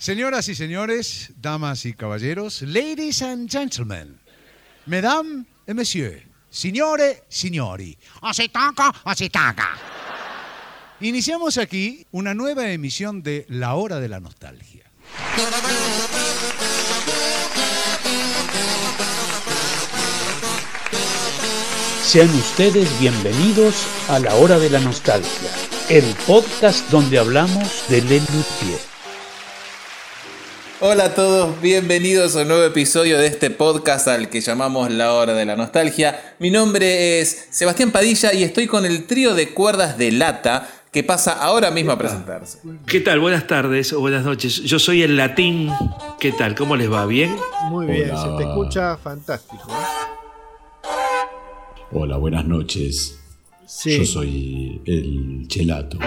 Señoras y señores, damas y caballeros, ladies and gentlemen, mesdames et messieurs, signore, signori, así taca, así taca. Iniciamos aquí una nueva emisión de La Hora de la Nostalgia. Sean ustedes bienvenidos a La Hora de la Nostalgia, el podcast donde hablamos de Lelutier. Hola a todos, bienvenidos a un nuevo episodio de este podcast al que llamamos La Hora de la Nostalgia. Mi nombre es Sebastián Padilla y estoy con el trío de cuerdas de lata que pasa ahora mismo a presentarse. ¿Qué tal? Buenas tardes o buenas noches. Yo soy el latín. ¿Qué tal? ¿Cómo les va? ¿Bien? Muy bien, se te escucha fantástico. ¿eh? Hola, buenas noches. Sí. Yo soy el chelato.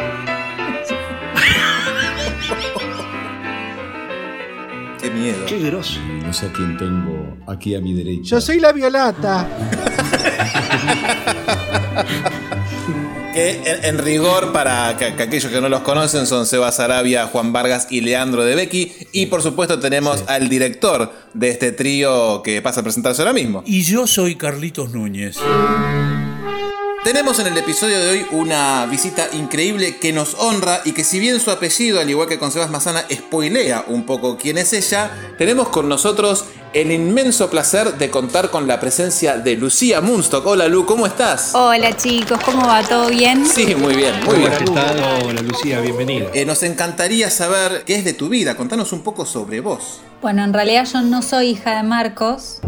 Miedo. Qué grosso. Y no sé a quién tengo aquí a mi derecha. Yo soy la Violata. Que en, en rigor, para que, que aquellos que no los conocen, son Sebas Arabia, Juan Vargas y Leandro de Becky. Y por supuesto tenemos al director de este trío que pasa a presentarse ahora mismo. Y yo soy Carlitos Núñez. Tenemos en el episodio de hoy una visita increíble que nos honra y que si bien su apellido, al igual que con Sebas Mazana, spoilea un poco quién es ella, tenemos con nosotros el inmenso placer de contar con la presencia de Lucía Munstock. Hola Lu, ¿cómo estás? Hola chicos, ¿cómo va? ¿Todo bien? Sí, muy bien, muy bien. ¿Qué tal? Hola Lucía, bienvenida. Eh, nos encantaría saber qué es de tu vida, contanos un poco sobre vos. Bueno, en realidad yo no soy hija de Marcos.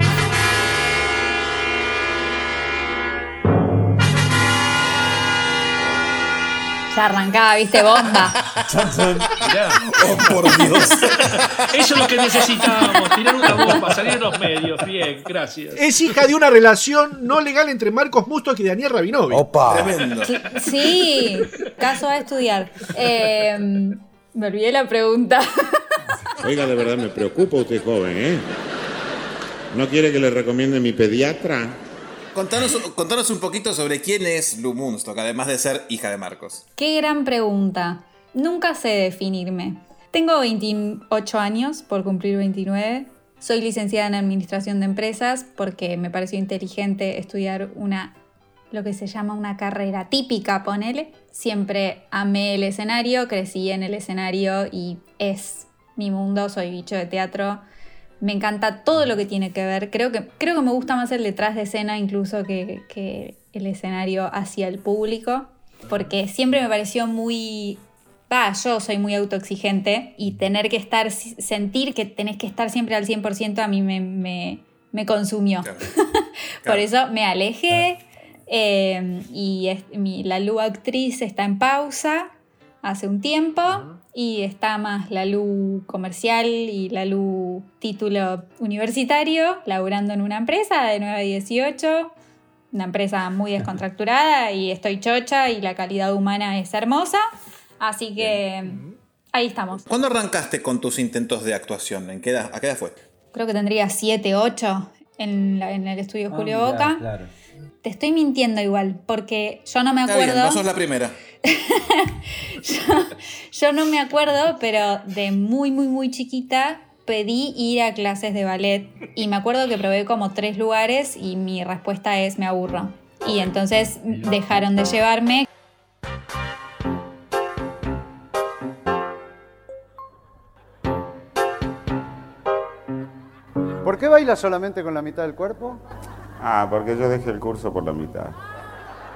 Ya arrancaba, viste, bomba. Oh, por Dios. Eso es lo que necesitábamos, tirar una bomba, salir en los medios. Bien, gracias. Es hija de una relación no legal entre Marcos Mustok y Daniel Rabinovich. Tremendo. Sí, caso a estudiar. Eh, me olvidé la pregunta. Oiga, de verdad me preocupa usted joven, ¿eh? ¿No quiere que le recomiende mi pediatra? Contanos, un poquito sobre quién es Lu Munstock, además de ser hija de Marcos. Qué gran pregunta. Nunca sé definirme. Tengo 28 años por cumplir 29. Soy licenciada en Administración de Empresas porque me pareció inteligente estudiar una lo que se llama una carrera típica, ponele. Siempre amé el escenario, crecí en el escenario y es mi mundo, soy bicho de teatro. Me encanta todo lo que tiene que ver. Creo que, creo que me gusta más el detrás de escena incluso que, que el escenario hacia el público. Porque siempre me pareció muy... Va, yo soy muy autoexigente y tener que estar, sentir que tenés que estar siempre al 100% a mí me, me, me consumió. Claro. Por eso me alejé eh, y es- mi- la Lu actriz está en pausa hace un tiempo y está más la Lu comercial y la Lu título universitario, laburando en una empresa de 9 a 18, una empresa muy descontracturada y estoy chocha y la calidad humana es hermosa, así que ahí estamos. ¿Cuándo arrancaste con tus intentos de actuación? ¿En qué edad, ¿A qué edad fue? Creo que tendría 7, 8 en, la- en el estudio Julio Boca. Te estoy mintiendo igual, porque yo no me Está bien, acuerdo. no sos la primera. Yo no me acuerdo, pero de muy, muy, muy chiquita pedí ir a clases de ballet y me acuerdo que probé como tres lugares y mi respuesta es me aburro. Y entonces dejaron de llevarme. ¿Por qué baila solamente con la mitad del cuerpo? Ah, porque yo dejé el curso por la mitad.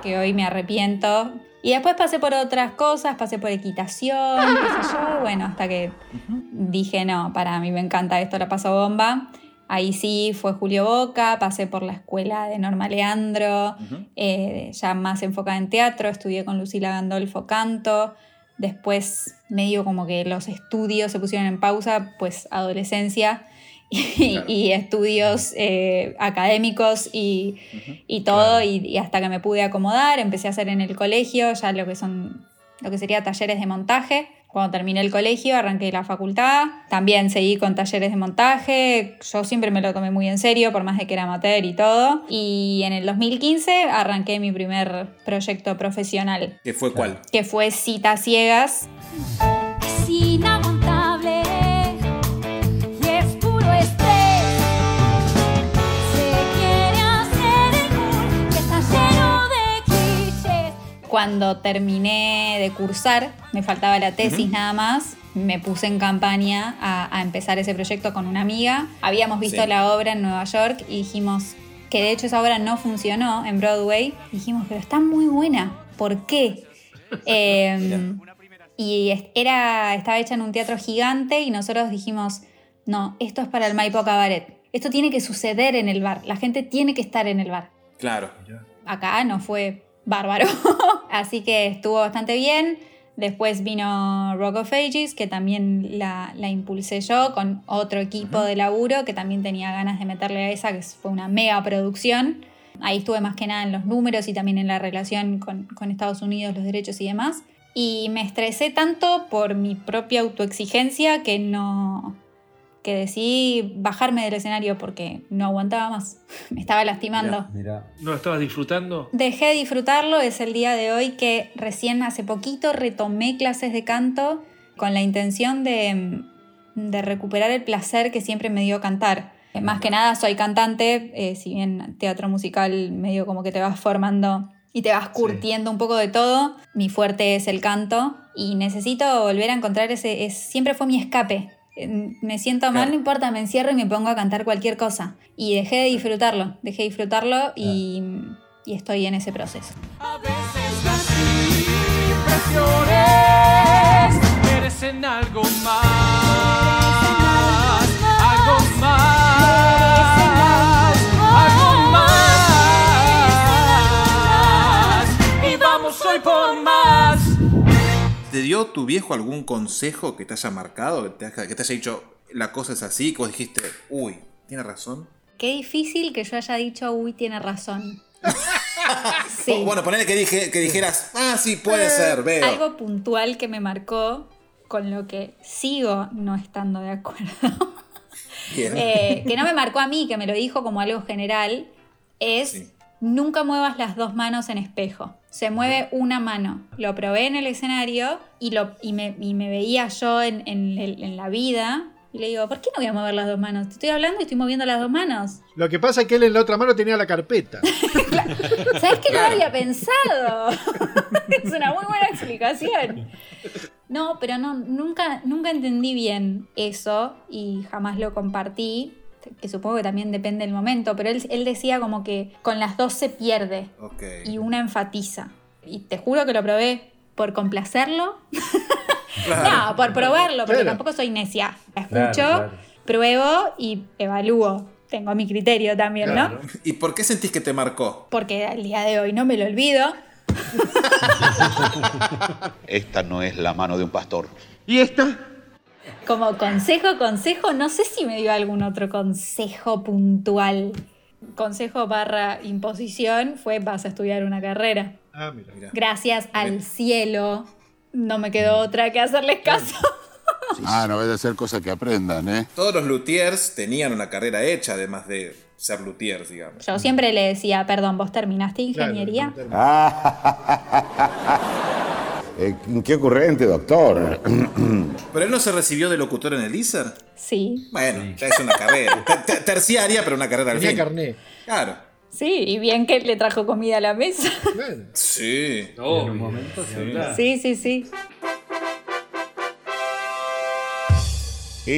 Que hoy me arrepiento. Y después pasé por otras cosas, pasé por equitación, qué sé yo, bueno, hasta que dije, no, para mí me encanta esto, la paso bomba. Ahí sí fue Julio Boca, pasé por la escuela de Norma Leandro, eh, ya más enfocada en teatro, estudié con Lucila Gandolfo canto. Después, medio como que los estudios se pusieron en pausa, pues adolescencia y, y estudios eh, académicos y, y todo, y, y hasta que me pude acomodar, empecé a hacer en el colegio ya lo que son, lo que sería talleres de montaje. Cuando terminé el colegio, arranqué la facultad, también seguí con talleres de montaje, yo siempre me lo tomé muy en serio, por más de que era amateur y todo. Y en el 2015 arranqué mi primer proyecto profesional, ¿Qué fue cuál? que fue Citas Ciegas, Cuando terminé de cursar, me faltaba la tesis nada más, me puse en campaña a, a empezar ese proyecto con una amiga. Habíamos visto Sí. la obra en Nueva York y dijimos que de hecho esa obra no funcionó en Broadway. Dijimos, pero está muy buena, ¿por qué? Eh, y era, estaba hecha en un teatro gigante y nosotros dijimos, no, esto es para el Maipo Cabaret. Esto tiene que suceder en el bar. La gente tiene que estar en el bar. Claro. Acá no fue bárbaro. Así que estuvo bastante bien. Después vino Rock of Ages, que también la, la impulsé yo con otro equipo de laburo que también tenía ganas de meterle a esa, que fue una mega producción. Ahí estuve más que nada en los números y también en la relación con, con Estados Unidos, los derechos y demás. Y me estresé tanto por mi propia autoexigencia que no, que decidí bajarme del escenario porque no aguantaba más. Me estaba lastimando. Mira, ¿No estabas disfrutando? Dejé de disfrutarlo, es el día de hoy que recién hace poquito retomé clases de canto con la intención de, de recuperar el placer que siempre me dio cantar. Eh, Más que nada soy cantante, eh, si bien teatro musical medio como que te vas formando y te vas curtiendo un poco de todo, mi fuerte es el canto y necesito volver a encontrar ese, es, siempre fue mi escape. Me siento mal, Claro. no importa, me encierro y me pongo a cantar cualquier cosa. Y dejé de disfrutarlo, dejé de disfrutarlo y, y estoy en ese proceso. merecen algo más, ¿Te dio tu viejo algún consejo que te haya marcado? Que te haya, que te haya dicho, la cosa es así, que vos dijiste, uy, tiene razón? Qué difícil que yo haya dicho, uy, tiene razón. Sí. Bueno, ponele que, dije, que dijeras, ah, sí, puede ser, veo. Algo puntual que me marcó, con lo que sigo no estando de acuerdo, eh, que no me marcó a mí, que me lo dijo como algo general, es Sí. nunca muevas las dos manos en espejo. Se mueve una mano. Lo probé en el escenario y, lo, y, me, y me veía yo en, en en la vida. Y le digo, ¿por qué no voy a mover las dos manos? Te estoy hablando y estoy moviendo las dos manos. Lo que pasa es que él en la otra mano tenía la carpeta. ¿Sabes que no lo había pensado? es una muy buena explicación. No, pero no, nunca, nunca entendí bien eso y jamás lo compartí. Que supongo que también depende del momento, pero él, él decía como que con las dos se pierde y una enfatiza. Y te juro que lo probé por complacerlo. No, por probarlo, porque Claro. tampoco soy necia. Escucho, Claro, claro. pruebo y evalúo. Tengo mi criterio también, ¿no? ¿Y por qué sentís que te marcó? Porque al día de hoy no me lo olvido. Esta no es la mano de un pastor. ¿Y esta? Como consejo, consejo, no sé si me dio algún otro consejo puntual. Consejo barra imposición fue vas a estudiar una carrera. Ah, mira. Mirá. Gracias al cielo. No me quedó otra que hacerles caso. Ah, no debe ser cosa que aprendan, ¿eh? Todos los luthiers tenían una carrera hecha, además de ser luthiers, digamos. Yo siempre le decía, perdón, ¿vos terminaste ingeniería? Eh, qué ocurrente, doctor. ¿Pero él no se recibió de locutor en el ISER? Sí. Bueno, ya es una carrera. Ter- ter- terciaria, pero una carrera al Tenía fin. carné. Claro. Sí, y bien que le trajo comida a la mesa. Sí. en un momento sí. Sí, sí, sí.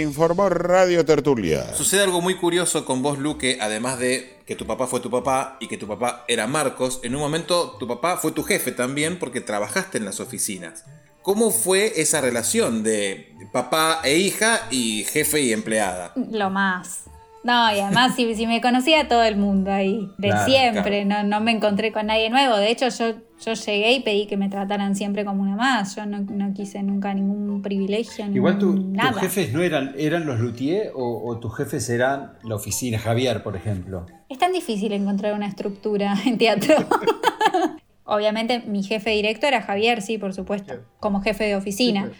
Informó Radio Tertulia. Sucede algo muy curioso con vos, Luque, además de que tu papá fue tu papá y que tu papá era Marcos. En un momento tu papá fue tu jefe también porque trabajaste en las oficinas. ¿Cómo fue esa relación de papá e hija y jefe y empleada? Lo más. No, y además si, si me conocía todo el mundo ahí, de Claro, siempre, no, no me encontré con nadie nuevo. De hecho, yo, yo llegué y pedí que me trataran siempre como una más. Yo no, no quise nunca ningún privilegio, Igual tu- tus jefes no eran, eran los luthier o, o tus jefes eran la oficina, Javier, por ejemplo. Es tan difícil encontrar una estructura en teatro. Obviamente mi jefe directo era Javier, sí, por supuesto, como jefe de oficina.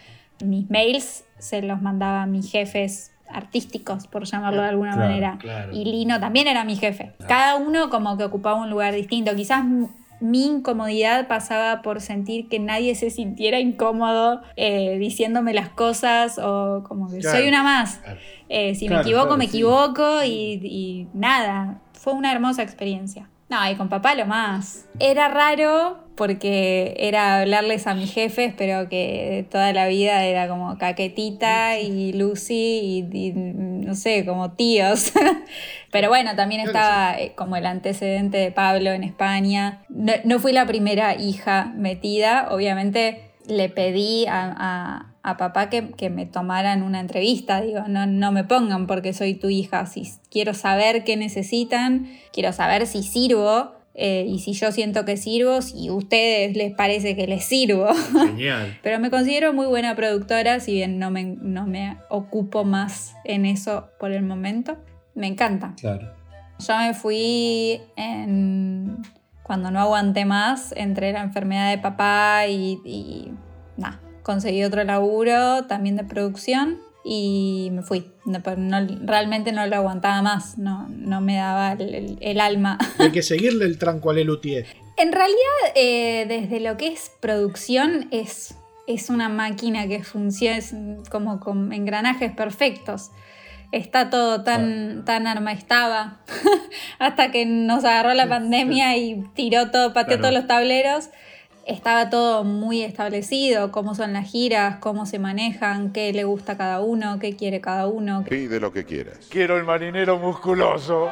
Mis mails se los mandaba a mis jefes artísticos, por llamarlo de alguna Claro, manera. claro. Y Lino también era mi jefe. Cada uno como que ocupaba un lugar distinto. Quizás mi incomodidad pasaba por sentir que nadie se sintiera incómodo eh, diciéndome las cosas o como que soy una más. Eh, si me equivoco, me sí. equivoco y, y nada. Fue una hermosa experiencia. No, y con papá lo más. Era raro porque era hablarles a mis jefes, pero que toda la vida era como Caquetita y Lucy y, y no sé, como tíos. pero bueno, también estaba eh, como el antecedente de Pablo en España. No, no fui la primera hija metida, obviamente le pedí a, a- a papá que, que me tomaran una entrevista. Digo, no, no me pongan porque soy tu hija. Si quiero saber qué necesitan, quiero saber si sirvo. eh, y si yo siento que sirvo, si a ustedes les parece que les sirvo. Genial. Pero me considero muy buena productora, si bien no me, no me ocupo más en eso por el momento. Me encanta. Claro. Yo me fui en... cuando no aguanté más, entre la enfermedad de papá y, y nada, conseguí otro laburo también de producción y me fui. No, no- realmente no lo aguantaba más, no, no me daba el, el- el alma. Hay que seguirle el tranco a Lelutier. En realidad, eh, desde lo que es producción, es, es una máquina que funciona es como con engranajes perfectos. Está todo tan, tan arma estaba hasta que nos agarró la pandemia y tiró todo, pateó Claro. todos los tableros. Estaba todo muy establecido, cómo son las giras, cómo se manejan, qué le gusta a cada uno, qué quiere cada uno. Pide lo que quieras. Quiero el marinero musculoso.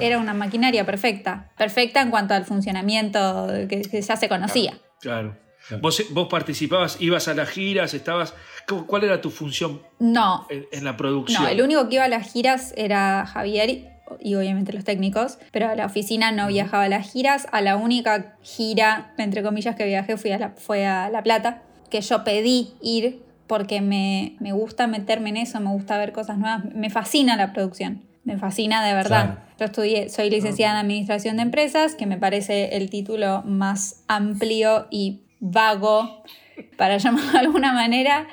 Era una maquinaria perfecta, perfecta en cuanto al funcionamiento que, que ya se conocía. Claro. Vos, vos participabas, ibas a las giras, estabas. ¿cómo- ¿Cuál era tu función No, en, en la producción? No, el único que iba a las giras era Javier y- obviamente los técnicos, pero a la oficina no viajaba a las giras. A la única gira, entre comillas, que viajé fui a la- fue a La Plata, que yo pedí ir porque me, me gusta meterme en eso, me gusta ver cosas nuevas, me fascina la producción. Me fascina de verdad. Claro. Yo estudié, soy licenciada en Administración de Empresas, que me parece el título más amplio y vago, para llamarlo de alguna manera,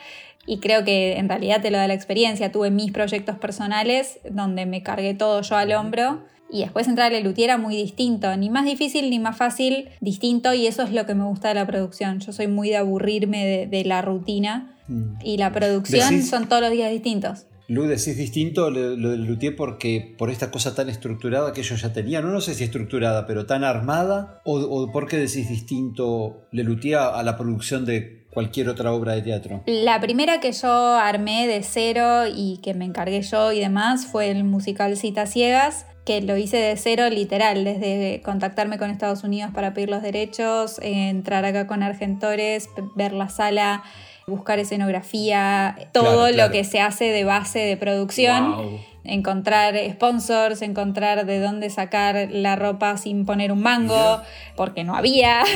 y creo que en realidad te lo da la experiencia. Tuve mis proyectos personales donde me cargué todo yo al hombro. Y después entrar a Lelutier era muy distinto, ni más difícil ni más fácil, distinto, y eso es lo que me gusta de la producción. Yo soy muy de aburrirme de, de la rutina, y la producción Decís- son todos los días distintos. Lu, decís distinto lo, lo del Luthier porque por esta cosa tan estructurada que ellos ya tenían, no, no sé si estructurada, pero tan armada, o, o por qué decís distinto Le Luthier a, a la producción de cualquier otra obra de teatro. La primera que yo armé de cero y que me encargué yo y demás fue el musical Citas Ciegas, que lo hice de cero literal, desde contactarme con Estados Unidos para pedir los derechos, entrar acá con Argentores, ver la sala, buscar escenografía, todo Claro, claro. lo que se hace de base de producción. Wow. Encontrar sponsors, encontrar de dónde sacar la ropa sin poner un mango, porque no había.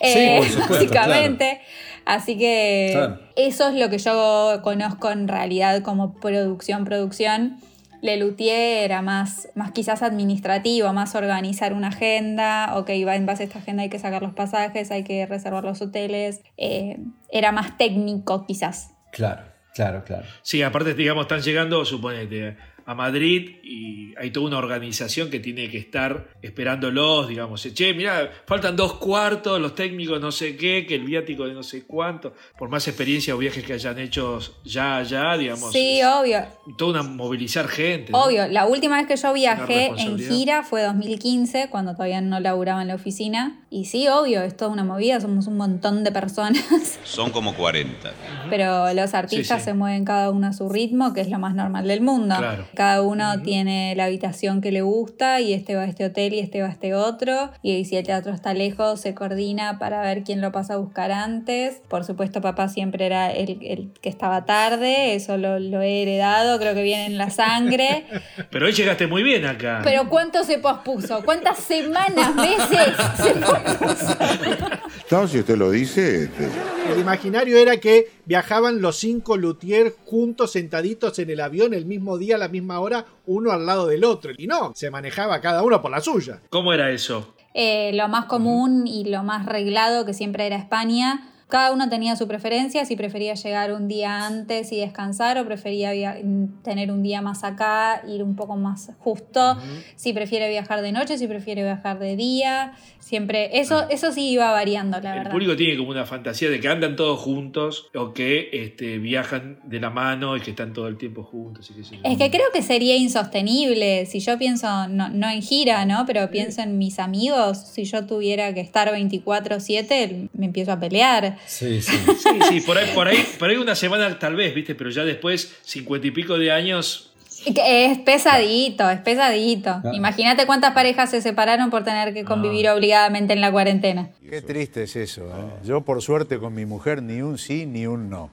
Eh, supuesto, básicamente. Así que eso es lo que yo conozco en realidad como producción, producción. Lelutier era más, más quizás administrativo, más organizar una agenda, ok, va en base a esta agenda hay que sacar los pasajes, hay que reservar los hoteles, eh, era más técnico quizás. Claro, claro, claro. Sí, aparte, digamos, están llegando, suponete, a Madrid y hay toda una organización que tiene que estar esperándolos, digamos. Che, mira, faltan dos cuartos, los técnicos no sé qué, que el viático de no sé cuánto, por más experiencia o viajes que hayan hecho ya allá, digamos. Sí, obvio. toda una movilizar gente. ¿no? Obvio, la última vez que yo viajé en gira fue 2015, cuando todavía no laburaba en la oficina. Y sí, obvio, es toda una movida, somos un montón de personas. Son como 40. Pero los artistas Sí, sí. se mueven cada uno a su ritmo, que es lo más normal del mundo. Claro. Cada uno tiene la habitación que le gusta y este va a este hotel y este va a este otro. Y si el teatro está lejos, se coordina para ver quién lo pasa a buscar antes. Por supuesto, papá siempre era el, el que estaba tarde, eso lo, lo he heredado, creo que viene en la sangre. Pero hoy llegaste muy bien acá. Pero ¿cuánto se pospuso? ¿Cuántas semanas, meses se pospuso? No, si usted lo dice, este, El imaginario era que viajaban los cinco luthier juntos, sentaditos en el avión el mismo día, a la misma hora, uno al lado del otro. Y no, se manejaba cada uno por la suya. ¿Cómo era eso? Eh, lo más común y lo más reglado, que siempre era España, Cada uno tenía su preferencia, si prefería llegar un día antes y descansar o prefería via- tener un día más acá, ir un poco más justo, si prefiere viajar de noche, si prefiere viajar de día, siempre, eso, eso sí iba variando, la El verdad. público tiene como una fantasía de que andan todos juntos o que este, viajan de la mano y que están todo el tiempo juntos. Y yo. Es que creo que sería insostenible si yo pienso, no, no en gira, ¿no? Pero pienso en mis amigos, si yo tuviera que estar 24/7, me empiezo a pelear. Sí, sí. Sí, sí, por ahí, por ahí, por ahí una semana tal vez, ¿viste? Pero ya después, cincuenta y pico de años, Es pesadito, es pesadito. Ah. Imagínate cuántas parejas se separaron por tener que convivir obligadamente en la cuarentena. Qué triste es eso. ¿eh? Yo, por suerte, con mi mujer, ni un sí ni un no.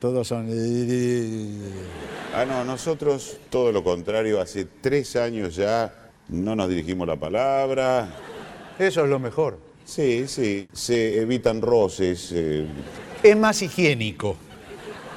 Todos son. Ah, no, nosotros todo lo contrario, hace tres años ya no nos dirigimos la palabra. Eso es lo mejor. Sí, sí, se evitan roces. eh, Es más higiénico.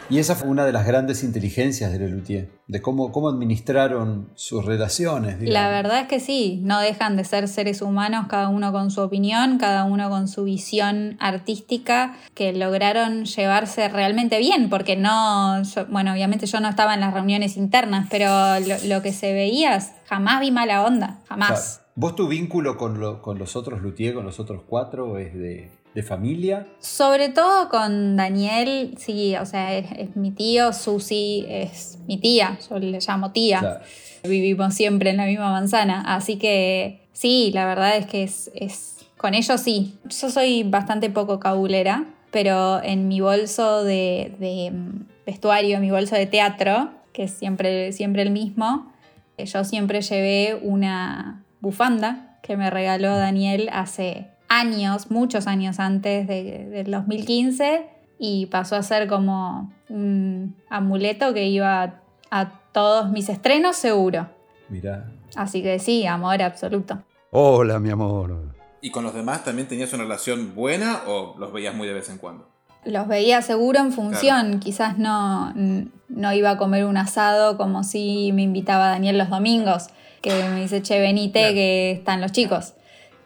Y esa fue una de las grandes inteligencias de Lelutier, de cómo, cómo administraron sus relaciones. digamos. La verdad es que sí, no dejan de ser seres humanos, cada uno con su opinión, cada uno con su visión artística, que lograron llevarse realmente bien, porque no, yo- bueno, obviamente yo no estaba en las reuniones internas, pero lo, lo que se veía, jamás vi mala onda, jamás. ¿Vos tu vínculo con, lo- con los otros Luthier, con los otros cuatro, es de, de familia? Sobre todo con Daniel, sí, o sea, es, es mi tío, Susi es mi tía, yo le llamo tía. Claro. Vivimos siempre en la misma manzana, así que sí, la verdad es que es, es- con ellos sí. Yo soy bastante poco cabulera, pero en mi bolso de, de, mm, vestuario, mi bolso de teatro, que es siempre, siempre el mismo, eh, yo siempre llevé una bufanda que me regaló Daniel hace años, muchos años antes de- del 2015, y pasó a ser como un amuleto que iba a todos mis estrenos seguro. Mirá. Así que sí, amor absoluto. Hola, mi amor. ¿Y con los demás también tenías una relación buena o los veías muy de vez en cuando? Los veía seguro en función, quizás no, no iba a comer un asado como si me invitaba Daniel los domingos, que me dice, che, venite, que están los chicos.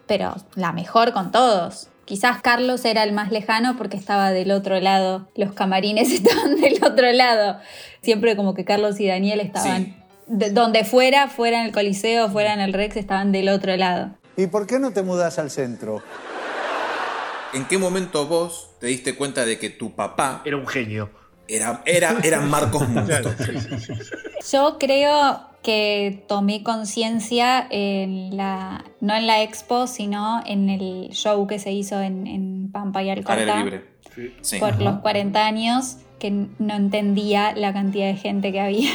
Pero la mejor con todos. Quizás Carlos era el más lejano porque estaba del otro lado, los camarines estaban del otro lado. Siempre como que Carlos y Daniel estaban, de- donde fuera, fuera en el Coliseo, fuera en el Rex, estaban del otro lado. ¿Y por qué no te mudas al centro? ¿En qué momento vos te diste cuenta de que tu papá era un genio? Era, era, era Marcos Musto. Yo creo que tomé conciencia en la, no en la expo, sino en el show que se hizo en, en Pampa y Alcorta libre. Sí. por los 40 años, que no entendía la cantidad de gente que había.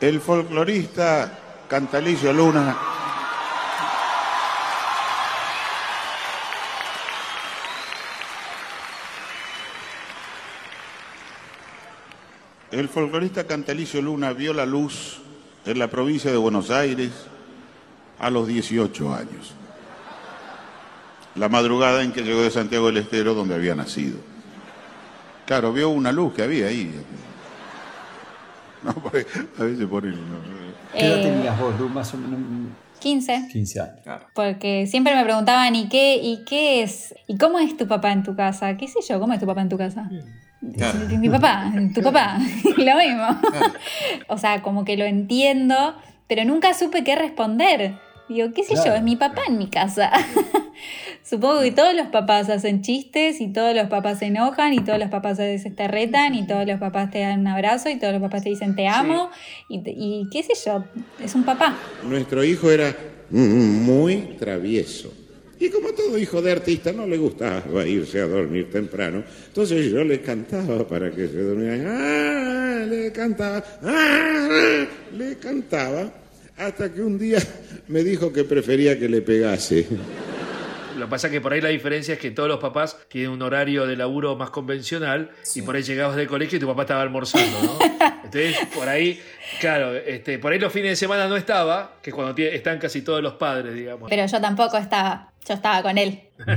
El folclorista Cantalicio Luna. El folclorista Cantalicio Luna vio la luz en la provincia de Buenos Aires a los 18 años. La madrugada en que llegó de Santiago del Estero, donde había nacido. Claro, vio una luz que había ahí. No, a veces pone... ¿Qué edad Eh, tenías vos, Lu? Más o menos 15. 15 años. Porque siempre me preguntaban, ¿y qué, ¿y qué es? ¿Y cómo es tu papá en tu casa? ¿Qué sé yo? ¿Cómo es tu papá en tu casa? Mi papá, tu papá, lo mismo. o sea, como que lo entiendo, pero nunca supe qué responder. Digo, qué sé yo, Claro. es mi papá en mi casa. Supongo que todos los papás hacen chistes y todos los papás se enojan y todos los papás se desterretan y todos los papás te dan un abrazo y todos los papás te dicen te amo y, te- y qué sé yo, es un papá. Nuestro hijo era muy travieso. Y como todo hijo de artista no le gustaba irse a dormir temprano, entonces yo le cantaba para que se durmiera. ¡Ah! Le cantaba, ¡Ah! le cantaba, hasta que un día me dijo que prefería que le pegase. Lo que pasa es que por ahí la diferencia es que todos los papás tienen un horario de laburo más convencional y por ahí llegabas del colegio y tu papá estaba almorzando, ¿no? Entonces, por ahí, claro, este, por ahí los fines de semana no estaba, que es cuando están casi todos los padres, digamos. Pero yo tampoco estaba, yo estaba con él.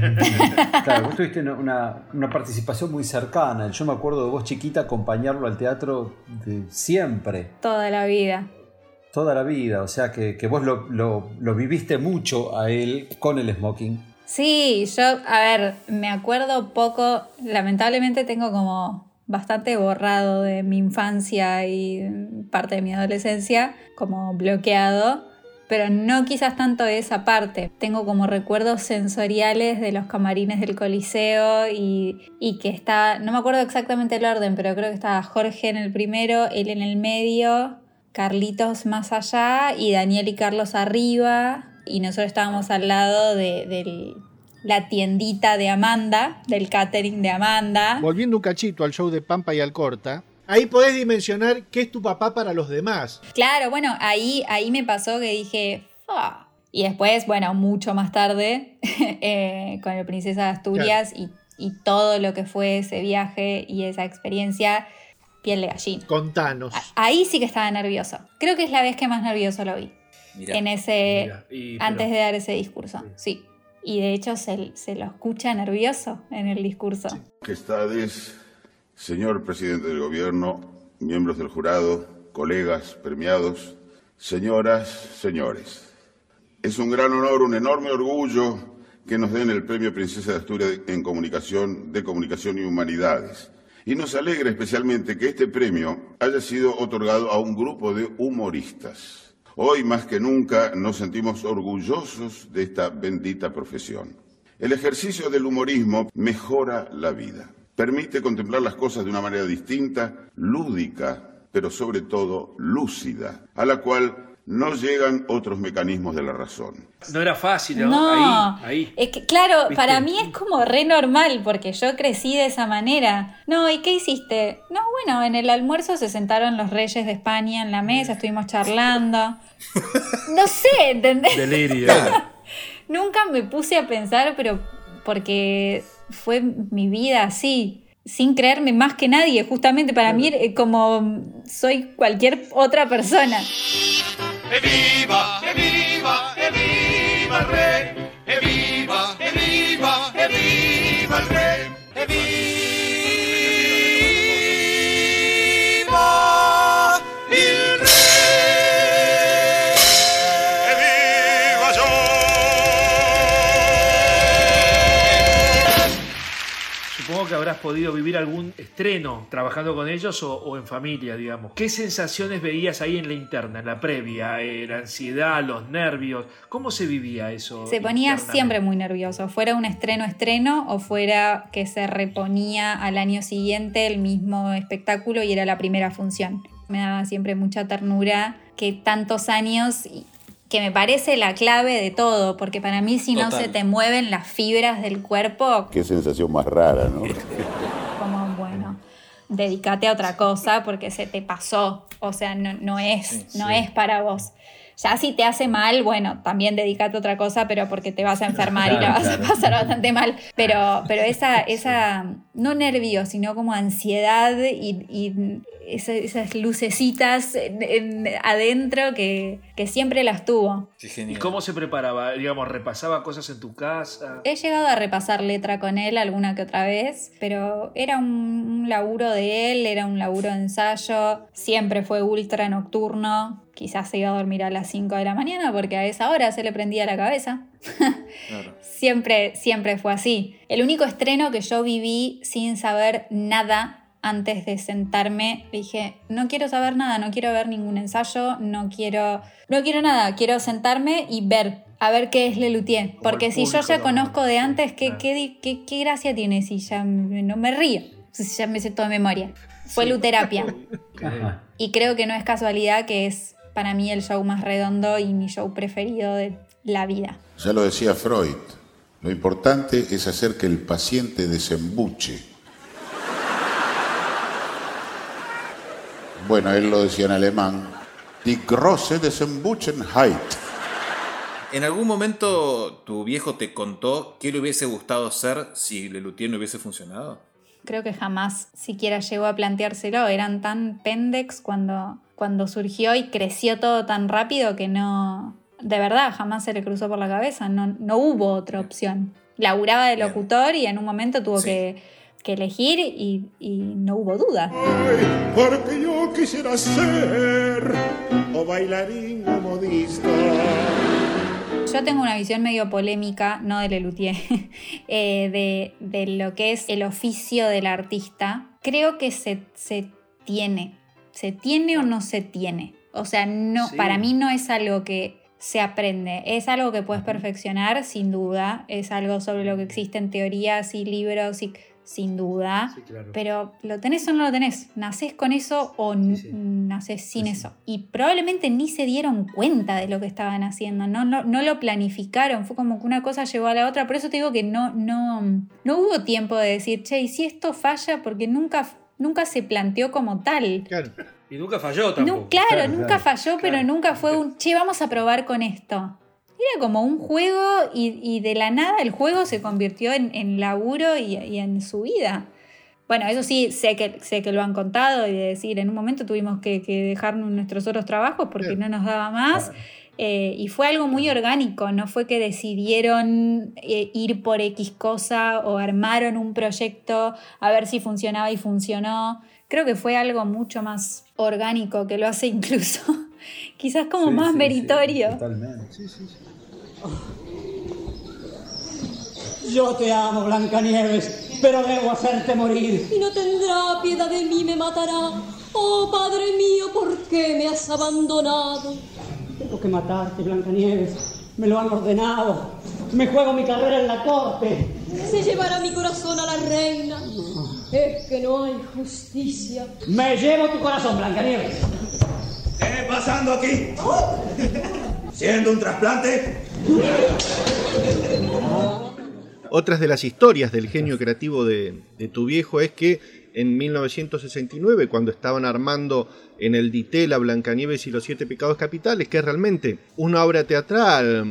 Claro, vos tuviste una, una- una participación muy cercana. Yo me acuerdo de vos chiquita acompañarlo al teatro de siempre, Toda la vida. toda la vida. O sea que, que vos lo, lo- lo viviste mucho a él con el smoking. Sí, yo, a ver, me acuerdo poco, lamentablemente tengo como bastante borrado de mi infancia y parte de mi adolescencia, como bloqueado, pero no quizás tanto de esa parte. Tengo como recuerdos sensoriales de los camarines del Coliseo y, y que está, no me acuerdo exactamente el orden, pero creo que estaba Jorge en el primero, él en el medio, Carlitos más allá y Daniel y Carlos arriba y nosotros estábamos al lado de, la tiendita de Amanda, del catering de Amanda. Volviendo un cachito al show de Pampa y Alcorta, ahí podés dimensionar qué es tu papá para los demás. Claro, bueno, ahí, ahí me pasó que dije. Y después, bueno, mucho más tarde, eh, con el Princesa de Asturias y, y todo lo que fue ese viaje y esa experiencia, piel de gallina. Contanos. Ahí sí que estaba nervioso. Creo que es la vez que más nervioso lo vi. Mirá. en ese. Mira, y- pero- antes de dar ese discurso. Sí. Y de hecho se, se lo escucha nervioso en el discurso. Majestades, señor presidente del gobierno, miembros del jurado, colegas premiados, señoras, señores. Es un gran honor, un enorme orgullo que nos den el premio Princesa de Asturias en Comunicación, de Comunicación y Humanidades. Y nos alegra especialmente que este premio haya sido otorgado a un grupo de humoristas. Hoy más que nunca nos sentimos orgullosos de esta bendita profesión. El ejercicio del humorismo mejora la vida, permite contemplar las cosas de una manera distinta, lúdica, pero sobre todo lúcida, a la cual no llegan otros mecanismos de la razón. No era fácil, ¿no? No, Ahí, ahí. es que claro, ¿Viste? para mí es como re normal porque yo crecí de esa manera. No, ¿y qué hiciste? No, bueno, en el almuerzo se sentaron los reyes de España en la mesa, estuvimos charlando. No sé, ¿entendés? Delirio. Nunca me puse a pensar, pero porque fue mi vida así, sin creerme más que nadie. Justamente para mí, eh, como soy cualquier otra persona. ¡Evviva, evviva, evviva el rey! ¡Evviva, habrás podido vivir algún estreno trabajando con ellos o, o en familia, digamos. ¿Qué sensaciones veías ahí en la interna, en la previa? Eh, la ansiedad, los nervios. ¿Cómo se vivía eso? Se ponía siempre muy nervioso, fuera un estreno estreno o fuera que se reponía al año siguiente el mismo espectáculo y era la primera función. Me daba siempre mucha ternura que tantos años, que me parece la clave de todo, porque para mí si no se te mueven las fibras del cuerpo, Qué sensación más rara, ¿no? como bueno, dedícate a otra cosa porque se te pasó, o sea, no, no es, no sí. es para vos. Ya si te hace mal, bueno, también dedícate a otra cosa, pero porque te vas a enfermar y la vas claro. a pasar bastante mal. Pero, pero esa, esa, no nervios, sino como ansiedad y, y esa- esas lucecitas en- en- adentro que, que siempre las tuvo. ¿Y cómo se preparaba? Digamos, repasaba cosas en tu casa. He llegado a repasar letra con él alguna que otra vez, pero era un, un laburo de él, era un laburo de ensayo, siempre fue ultra nocturno, quizás se iba a dormir a las 5 de la mañana porque a esa hora se le prendía la cabeza. Siempre, siempre fue así. El único estreno que yo viví sin saber nada antes de sentarme, dije, no quiero saber nada, no quiero ver ningún ensayo, no quiero, no quiero nada, quiero sentarme y ver, a ver qué es Lelutier. Porque si yo ya conozco de antes, ¿qué, qué, qué- qué gracia tiene si ya me- no me río? Si ya me sé todo de memoria. Fue luterapia. Y creo que no es casualidad que es para mí el show más redondo y mi show preferido de la vida. Ya lo decía Freud, lo importante es hacer que el paciente desembuche. Bueno, él lo decía en alemán, Die große Desembuchenheit. ¿En algún momento tu viejo te contó qué le hubiese gustado ser si Lelutier no hubiese funcionado? creo que jamás siquiera llegó a planteárselo. Eran tan pendex cuando, cuando surgió y creció todo tan rápido que no. De verdad, jamás se le cruzó por la cabeza. No, no hubo otra opción. Laburaba de locutor y en un momento tuvo que, que elegir y, y no hubo duda. Porque yo quisiera ser o bailarín o modista. yo tengo una visión medio polémica, no de Lelutier, eh, de, de lo que es el oficio del artista. Creo que se, se tiene. ¿Se tiene o no se tiene? O sea, no, Sí. para mí no es algo que se aprende, es algo que puedes perfeccionar, sin duda, es algo sobre lo que existen teorías y libros, y, sin duda, pero ¿lo tenés o no lo tenés? ¿Nacés con eso o n- nacés sin eso? Y probablemente ni se dieron cuenta de lo que estaban haciendo, no, no, no lo planificaron, fue como que una cosa llevó a la otra, por eso te digo que no, no, no hubo tiempo de decir, che, ¿y si esto falla? Porque nunca, nunca se planteó como tal. Y nunca falló tampoco. No, claro, nunca falló, pero nunca fue un, che, vamos a probar con esto. Era como un juego y, y de la nada el juego se convirtió en, en laburo y, y en su vida. Bueno, eso sí, sé que, sé que lo han contado y de decir, en un momento tuvimos que, que dejar nuestros otros trabajos porque no nos daba más. Eh, y fue algo muy orgánico, no fue que decidieron eh, ir por X cosa o armaron un proyecto a ver si funcionaba y funcionó. Creo que fue algo mucho más orgánico que lo hace incluso quizás como Sí, más sí, sí, meritorio. totalmente. Yo te amo, Blancanieves, pero debo hacerte morir. Y no tendrá piedad de mí, me matará. Oh, padre mío, ¿por qué me has abandonado? Tengo que matarte, Blancanieves. Me lo han ordenado. Me juego mi carrera en la corte. Se llevará mi corazón a la reina. Es que no hay justicia. Me llevo tu corazón, Blancanieves. ¿Qué está pasando aquí? ¿Siendo un trasplante? Otras de las historias del genio creativo de, de tu viejo es que en 1969, cuando estaban armando en el Ditela Blancanieves y los Siete Pecados Capitales, que es realmente una obra teatral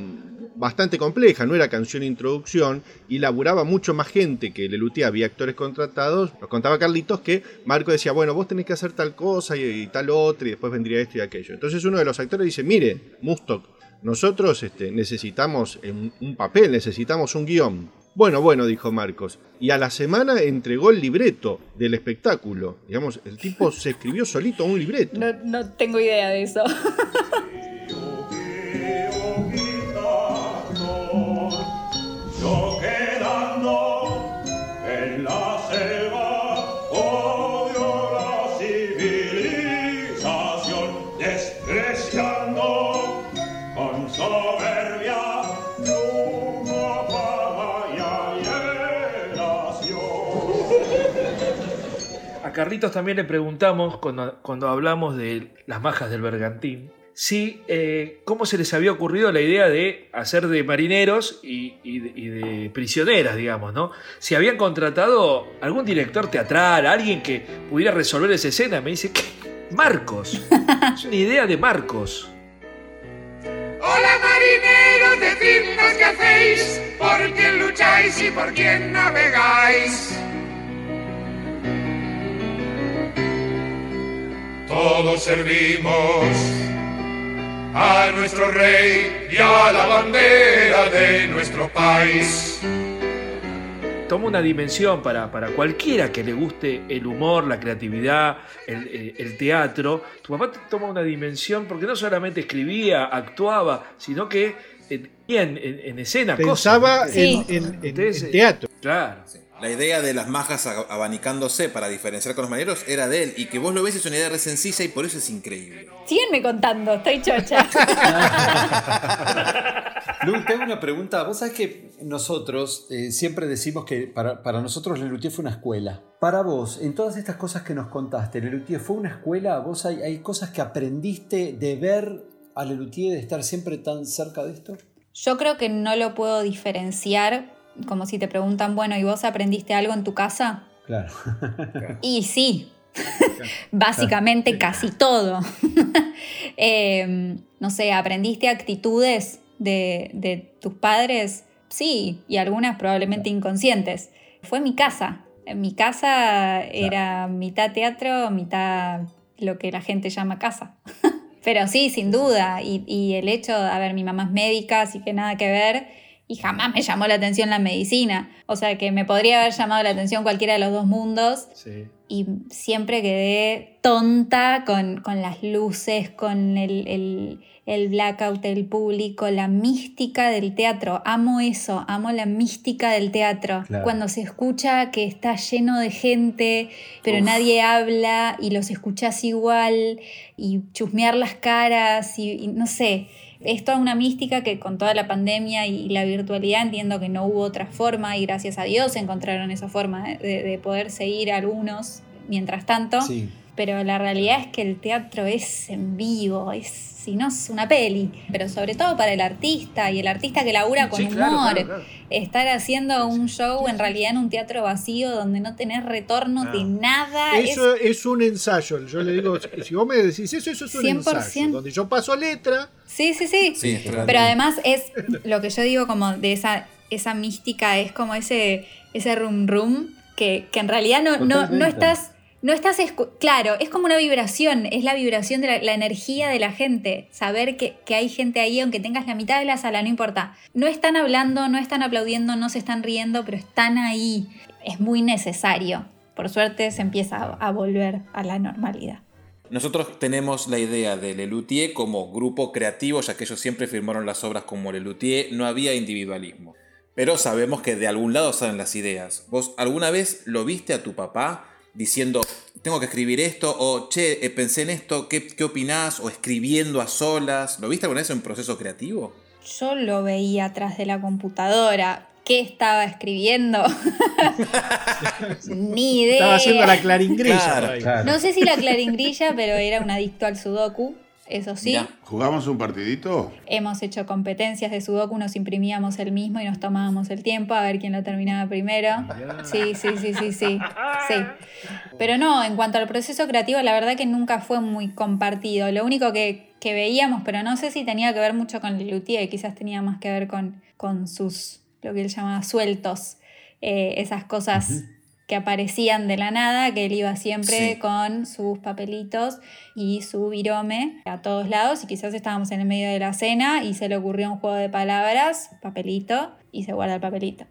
bastante compleja, no era canción introducción, y laburaba mucho más gente que Lelutier, había actores contratados. Nos contaba Carlitos que Marco decía, bueno, vos tenés que hacer tal cosa y, tal otra, y después vendría esto y aquello. Entonces uno de los actores dice, mire, Mustok, nosotros este, necesitamos un papel, necesitamos un guion. Bueno, bueno, dijo Marcos. Y a la semana entregó el libreto del espectáculo. Digamos, el tipo se escribió solito un libreto. No, no tengo idea de eso. Carlitos también le preguntamos, cuando, cuando hablamos de las majas del bergantín, si, eh, cómo se les había ocurrido la idea de hacer de marineros y, y de, y de prisioneras, digamos, ¿no? Si habían contratado algún director teatral, alguien que pudiera resolver esa escena. Me dice, ¿qué? Marcos. Es una idea de Marcos. Hola marineros, decidnos qué hacéis, por quién lucháis y por quién navegáis. Todos servimos a nuestro rey y a la bandera de nuestro país. Toma una dimensión para, para cualquiera que le guste el humor, la creatividad, el, eh, el teatro. Tu papá toma una dimensión porque no solamente escribía, actuaba, sino que tenía en, en- en escena Pensaba cosas. en, en- en- Entonces, en teatro. Claro. La idea de las majas abanicándose para diferenciar con los marineros era de él y que vos lo ves es una idea re sencilla y por eso es increíble. Síguenme contando, estoy chocha. Lu, tengo una pregunta. Vos sabés que nosotros eh, siempre decimos que para, para nosotros Lelutier fue una escuela. Para vos, en todas estas cosas que nos contaste, ¿Lelutier fue una escuela? ¿Vos hay, hay cosas que aprendiste de ver a Lelutier, de estar siempre tan cerca de esto? Yo creo que no lo puedo diferenciar, como si te preguntan, bueno, ¿y vos aprendiste algo en tu casa? Claro. Y sí, básicamente casi todo. Eh, no sé, ¿aprendiste actitudes de, de tus padres? Sí, y algunas probablemente inconscientes. Fue mi casa. Mi casa era mitad teatro, mitad lo que la gente llama casa. Pero sí, sin duda. Y, y el hecho, a ver, mi mamá es médica, así que nada que ver. Y jamás me llamó la atención la medicina. O sea que me podría haber llamado la atención cualquiera de los dos mundos. Y siempre quedé tonta con, con las luces, con el, el, el blackout del público, la mística del teatro. Amo eso, amo la mística del teatro. Claro. Cuando se escucha que está lleno de gente, pero nadie habla y los escuchas igual, y chusmear las caras, y, y no sé. Es toda una mística que con toda la pandemia y la virtualidad entiendo que no hubo otra forma y gracias a Dios encontraron esa forma de, de poder seguir algunos mientras tanto. Sí. Pero la realidad es que el teatro es en vivo, es si no es una peli, pero sobre todo para el artista y el artista que labura con Sí, humor. claro, claro, claro. Estar haciendo un show en realidad en un teatro vacío donde no tenés retorno de nada. es- Eso es un ensayo. Yo le digo, si vos me decís eso, eso es un 100%. ensayo. Donde yo paso letra. Sí, sí, sí. Pero además es lo que yo digo como de esa, esa mística, es como ese, ese rum rum que, que en realidad no, no, no estás. No estás claro, es como una vibración, es la vibración de la, energía de la gente. Saber que, que hay gente ahí, aunque tengas la mitad de la sala, no importa. No están hablando, no están aplaudiendo, no se están riendo, pero están ahí. Es muy necesario. Por suerte se empieza a, a volver a la normalidad. Nosotros tenemos la idea de Lelutier como grupo creativo, ya que ellos siempre firmaron las obras como Lelutier, no había individualismo. Pero sabemos que de algún lado salen las ideas. ¿Vos alguna vez lo viste a tu papá diciendo, tengo que escribir esto? O, che, eh, pensé en esto, ¿qué, qué opinás? O escribiendo a solas. ¿Lo viste alguna vez en proceso creativo? Yo lo veía atrás de la computadora. ¿Qué estaba escribiendo? Ni idea. Estaba haciendo la claringrilla. Claro. No sé si la claringrilla, pero era un adicto al sudoku. Eso sí. ¿Jugamos un partidito? Hemos hecho competencias de sudoku, nos imprimíamos el mismo y nos tomábamos el tiempo a ver quién lo terminaba primero. Sí, sí, sí, sí, sí. Sí. Pero no, en cuanto al proceso creativo, la verdad que nunca fue muy compartido. Lo único que, que veíamos, pero no sé si tenía que ver mucho con Lelutier, quizás tenía más que ver con, con sus, lo que él llamaba sueltos, eh, esas cosas que aparecían de la nada, que él iba siempre Sí. con sus papelitos y su virome a todos lados y quizás estábamos en el medio de la cena y se le ocurrió un juego de palabras, papelito, y se guarda el papelito.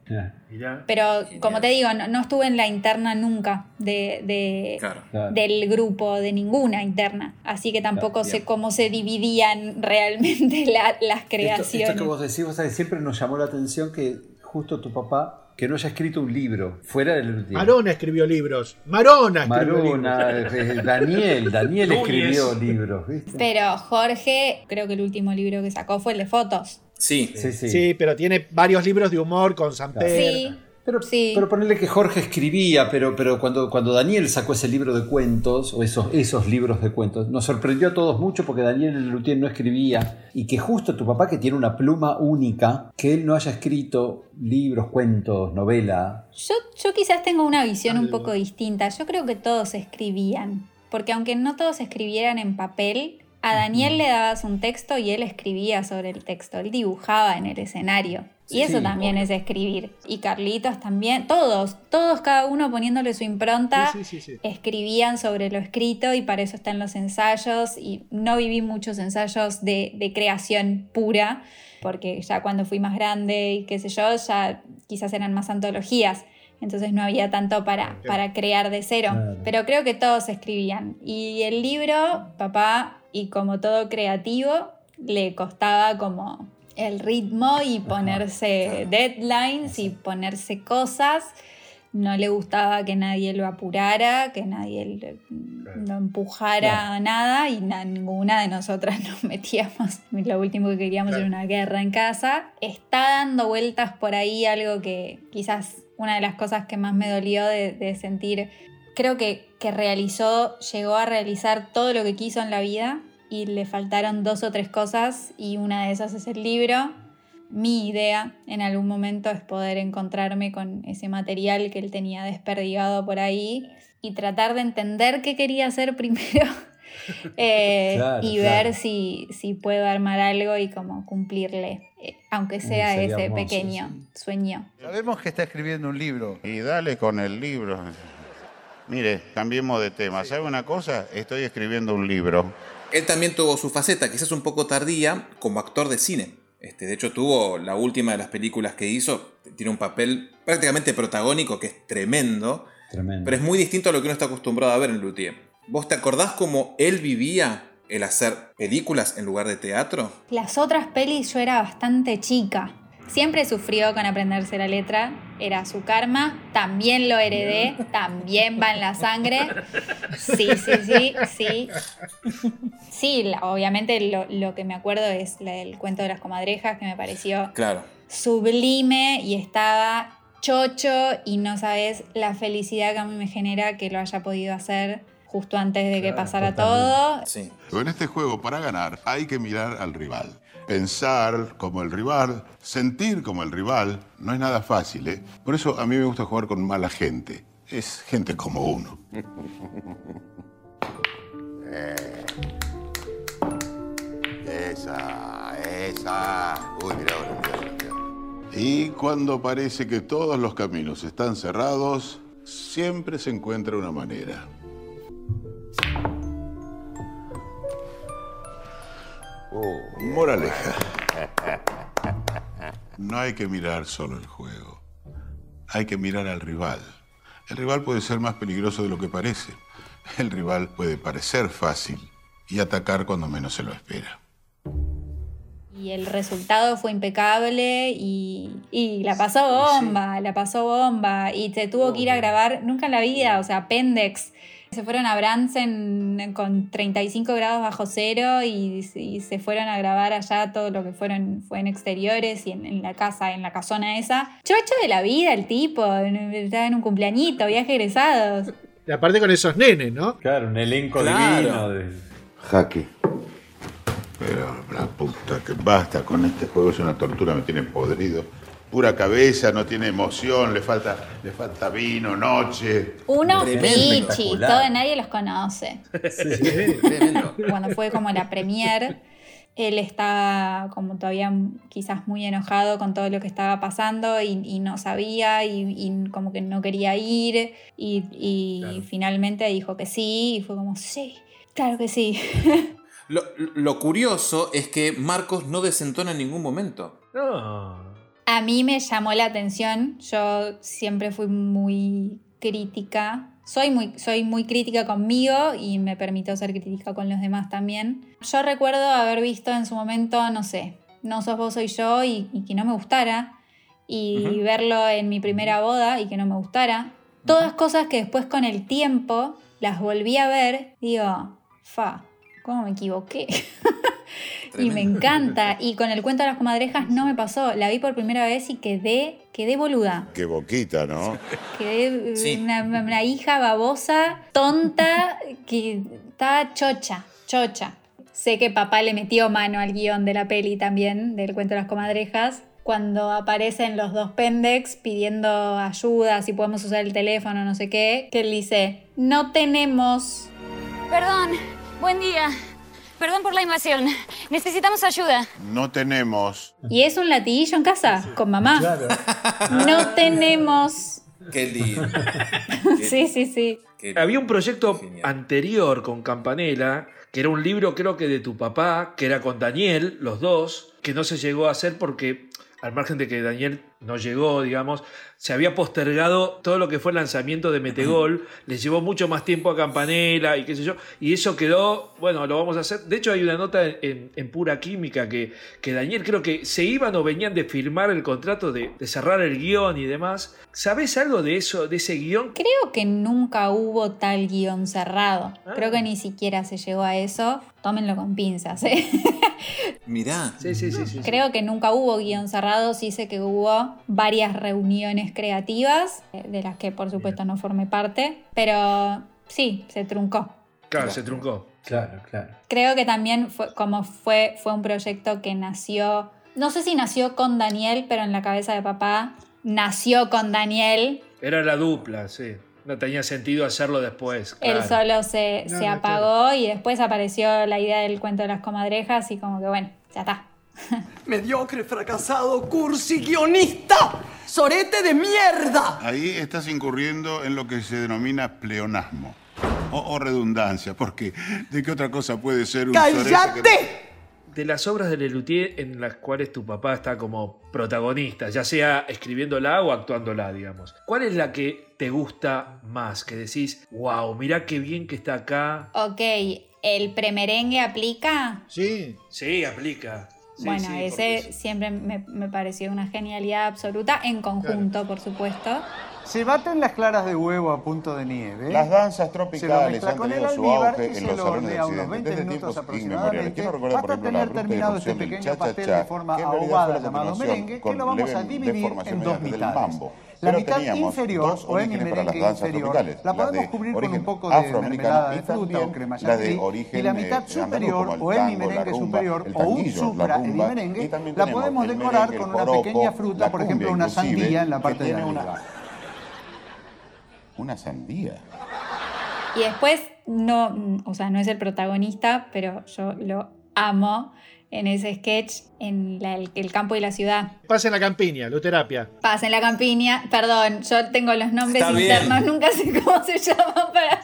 Mirá. Pero como te digo, no, no estuve en la interna nunca de, de- Claro. del grupo, de ninguna interna, así que tampoco sé cómo se dividían realmente la- las Esto, creaciones. esto que vos decís, vos sabés, siempre nos llamó la atención que justo tu papá, que no haya escrito un libro fuera del Lelutier. Marona escribió libros. Marona escribió Marona, libros. eh, Daniel, Daniel Núñez. escribió libros, ¿viste? Pero Jorge, creo que el último libro que sacó fue el de fotos. Sí. Sí, sí. Sí, pero tiene varios libros de humor con Samper. Sí, Pero, sí. pero ponerle que Jorge escribía, pero, pero cuando, cuando Daniel sacó ese libro de cuentos, o esos, esos libros de cuentos, nos sorprendió a todos mucho porque Daniel Lelutier no escribía, y que justo tu papá, que tiene una pluma única, que él no haya escrito libros, cuentos, novela. Yo, yo quizás tengo una visión un poco distinta. Yo creo que todos escribían. Porque aunque no todos escribieran en papel, a Daniel le dabas un texto y él escribía sobre el texto. Él dibujaba en el escenario. Y Sí, eso también es escribir. Y Carlitos también. Todos, todos cada uno poniéndole su impronta, Sí, sí, escribían sobre lo escrito y para eso están los ensayos. Y no viví muchos ensayos de, de creación pura, porque ya cuando fui más grande y qué sé yo, ya quizás eran más antologías. Entonces no había tanto para, para crear de cero. Pero creo que todos escribían. Y el libro, papá, y como todo creativo, le costaba como el ritmo y ponerse deadlines y ponerse cosas. No le gustaba que nadie lo apurara, que nadie lo empujara a nada y na- ninguna de nosotras nos metíamos. Lo último que queríamos era una guerra en casa. Está dando vueltas por ahí algo que quizás una de las cosas que más me dolió de, de sentir, creo que, que realizó, llegó a realizar todo lo que quiso en la vida y le faltaron dos o tres cosas y una de esas es el libro. Mi idea en algún momento es poder encontrarme con ese material que él tenía desperdigado por ahí y tratar de entender qué quería hacer primero eh, Claro, y claro. ver si, si puedo armar algo y como cumplirle, eh, aunque sea sería ese hermoso, pequeño sueño. Sabemos que está escribiendo un libro. Y dale con el libro. Mire, cambiemos de tema. ¿Sabe una cosa? Estoy escribiendo un libro. Él también tuvo su faceta, quizás un poco tardía, como actor de cine. Este, de hecho, tuvo la última de las películas que hizo, tiene un papel prácticamente protagónico que es tremendo, Tremendo. pero es muy distinto a lo que uno está acostumbrado a ver en Luthier. ¿Vos te acordás cómo él vivía el hacer películas en lugar de teatro? Las otras pelis yo era bastante chica. Siempre sufrió con aprenderse la letra, era su karma, también lo heredé, también va en la sangre. Sí, sí, sí, sí. Sí, obviamente lo, lo que me acuerdo es el cuento de las comadrejas, que me pareció Claro. sublime y estaba chocho y no sabes la felicidad que a mí me genera que lo haya podido hacer justo antes de que pasara todo. Sí. En este juego, para ganar, hay que mirar al rival. Pensar como el rival, sentir como el rival, no es nada fácil, ¿eh? Por eso a mí me gusta jugar con mala gente. Es gente como uno. Eh. Esa, esa. Uy, mira, mira, mira. Y cuando parece que todos los caminos están cerrados, siempre se encuentra una manera. Moraleja. No hay que mirar solo el juego. Hay que mirar al rival. El rival puede ser más peligroso de lo que parece. El rival puede parecer fácil y atacar cuando menos se lo espera. Y el resultado fue impecable y, y la pasó bomba, la pasó bomba. Y se tuvo que ir a grabar, nunca en la vida, o sea, Pendex. Se fueron a Bransen con 35 grados bajo cero y, y se fueron a grabar allá todo lo que fueron fue en exteriores y en, en la casa, en la casona esa. Chocho de la vida el tipo, estaba en un cumpleañito, viaje egresados. Y aparte con esos nenes, ¿no? Claro, un elenco Claro. divino. De... Jaque. Pero la puta que basta con este juego, es una tortura, me tiene podrido. Pura cabeza, no tiene emoción, le falta, le falta vino, noche. Unos pichis, todo, nadie los conoce. Cuando fue como la premier, él estaba como todavía quizás muy enojado con todo lo que estaba pasando y, y no sabía y, y como que no quería ir y, y finalmente dijo que sí y fue como, sí, claro que sí. Lo, lo curioso es que Marcos no desentona en ningún momento. No. A mí me llamó la atención, yo siempre fui muy crítica, soy muy, soy muy crítica conmigo y me permitió ser crítica con los demás también. Yo recuerdo haber visto en su momento, no sé, No sos vos, soy yo y, y que no me gustara, y verlo en mi primera boda y que no me gustara. Todas cosas que después con el tiempo las volví a ver, digo, fa, ¿cómo me equivoqué? y me encanta. Y con el cuento de las comadrejas no me pasó. La vi por primera vez y quedé, quedé boluda. Qué boquita, ¿no? Quedé Sí. una, una hija babosa, tonta, que estaba chocha, chocha. Sé que papá le metió mano al guion de la peli también, del cuento de las comadrejas. Cuando aparecen los dos pendex pidiendo ayuda, si podemos usar el teléfono, no sé qué, que él dice, no tenemos Perdón, buen día. Perdón por la invasión. Necesitamos ayuda. No tenemos. ¿Y es un latiguillo en casa? Con mamá. No tenemos. Qué lindo. Sí, sí, sí. Había un proyecto anterior con Campanella, que era un libro creo que de tu papá, que era con Daniel, los dos, que no se llegó a hacer porque, al margen de que Daniel no llegó, digamos, se había postergado todo lo que fue el lanzamiento de Metegol, les llevó mucho más tiempo a Campanella y qué sé yo, y eso quedó, bueno, lo vamos a hacer. De hecho, hay una nota en, en Pura Química que, que Daniel creo que se iban o venían de firmar el contrato de, de cerrar el guion y demás. ¿Sabes algo de eso, de ese guion? Creo que nunca hubo tal guion cerrado. Creo que ni siquiera se llegó a eso. Tómenlo con pinzas, ¿eh? Mirá. Sí, sí, sí, sí. Creo que nunca hubo guion cerrado. Sí sé que hubo varias reuniones creativas, eh, de las que por supuesto no formé parte. Pero sí, se truncó. Claro, se truncó. Claro, claro. Creo que también fue, como fue, fue un proyecto que nació, no sé si nació con Daniel, pero en la cabeza de papá nació con Daniel. Era la dupla, sí. No tenía sentido hacerlo después. Él solo se, No, se no, apagó y después apareció la idea del cuento de las comadrejas y como que bueno, ya está. Mediocre, fracasado, cursi, guionista. Sorete de mierda. Ahí estás incurriendo en lo que se denomina pleonasmo. O, o redundancia, porque ¿de qué otra cosa puede ser un que- ¡Cállate! de las obras de Lelutier en las cuales tu papá está como protagonista, ya sea escribiéndola o actuándola, digamos. ¿Cuál es la que te gusta más? Que decís, wow, mirá qué bien que está acá. Ok, ¿el premerengue aplica? Sí. Sí, aplica. Sí, bueno, sí, ese siempre me, me pareció una genialidad absoluta, en conjunto, por supuesto. Se baten las claras de huevo a punto de nieve. Las danzas Se tropicales han con el tenido su almíbar auge en los lo salones de unos Occidente 20 desde minutos tiempos inmemoriales. aproximadamente Quiero recordar, por hasta ejemplo, la tener ruta de terminado este pequeño pastel cha-cha-cha, de forma que en realidad ahogada fue la llamado continuación merengue que lo vamos a leve dividir en dos del mitades. mambo. La Pero mitad inferior dos o orígenes para las hemi-merengue danzas inferior tropicales, la podemos de cubrir con un poco de mermelada de fruta o crema la de chantilly origen, y la mitad eh, superior o hemi-merengue la rumba, superior o un supra hemi-merengue y también la podemos decorar merengue, con una pequeña fruta, por ejemplo una sandía en la parte de arriba. una- Una sandía. Y después, no, o sea, no es el protagonista, pero yo lo amo en ese sketch en la- el, el campo y la ciudad. Pasa en la campiña, luterapia. Pasa en la campiña, perdón, yo tengo los nombres Está bien. internos, nunca sé cómo se llaman para...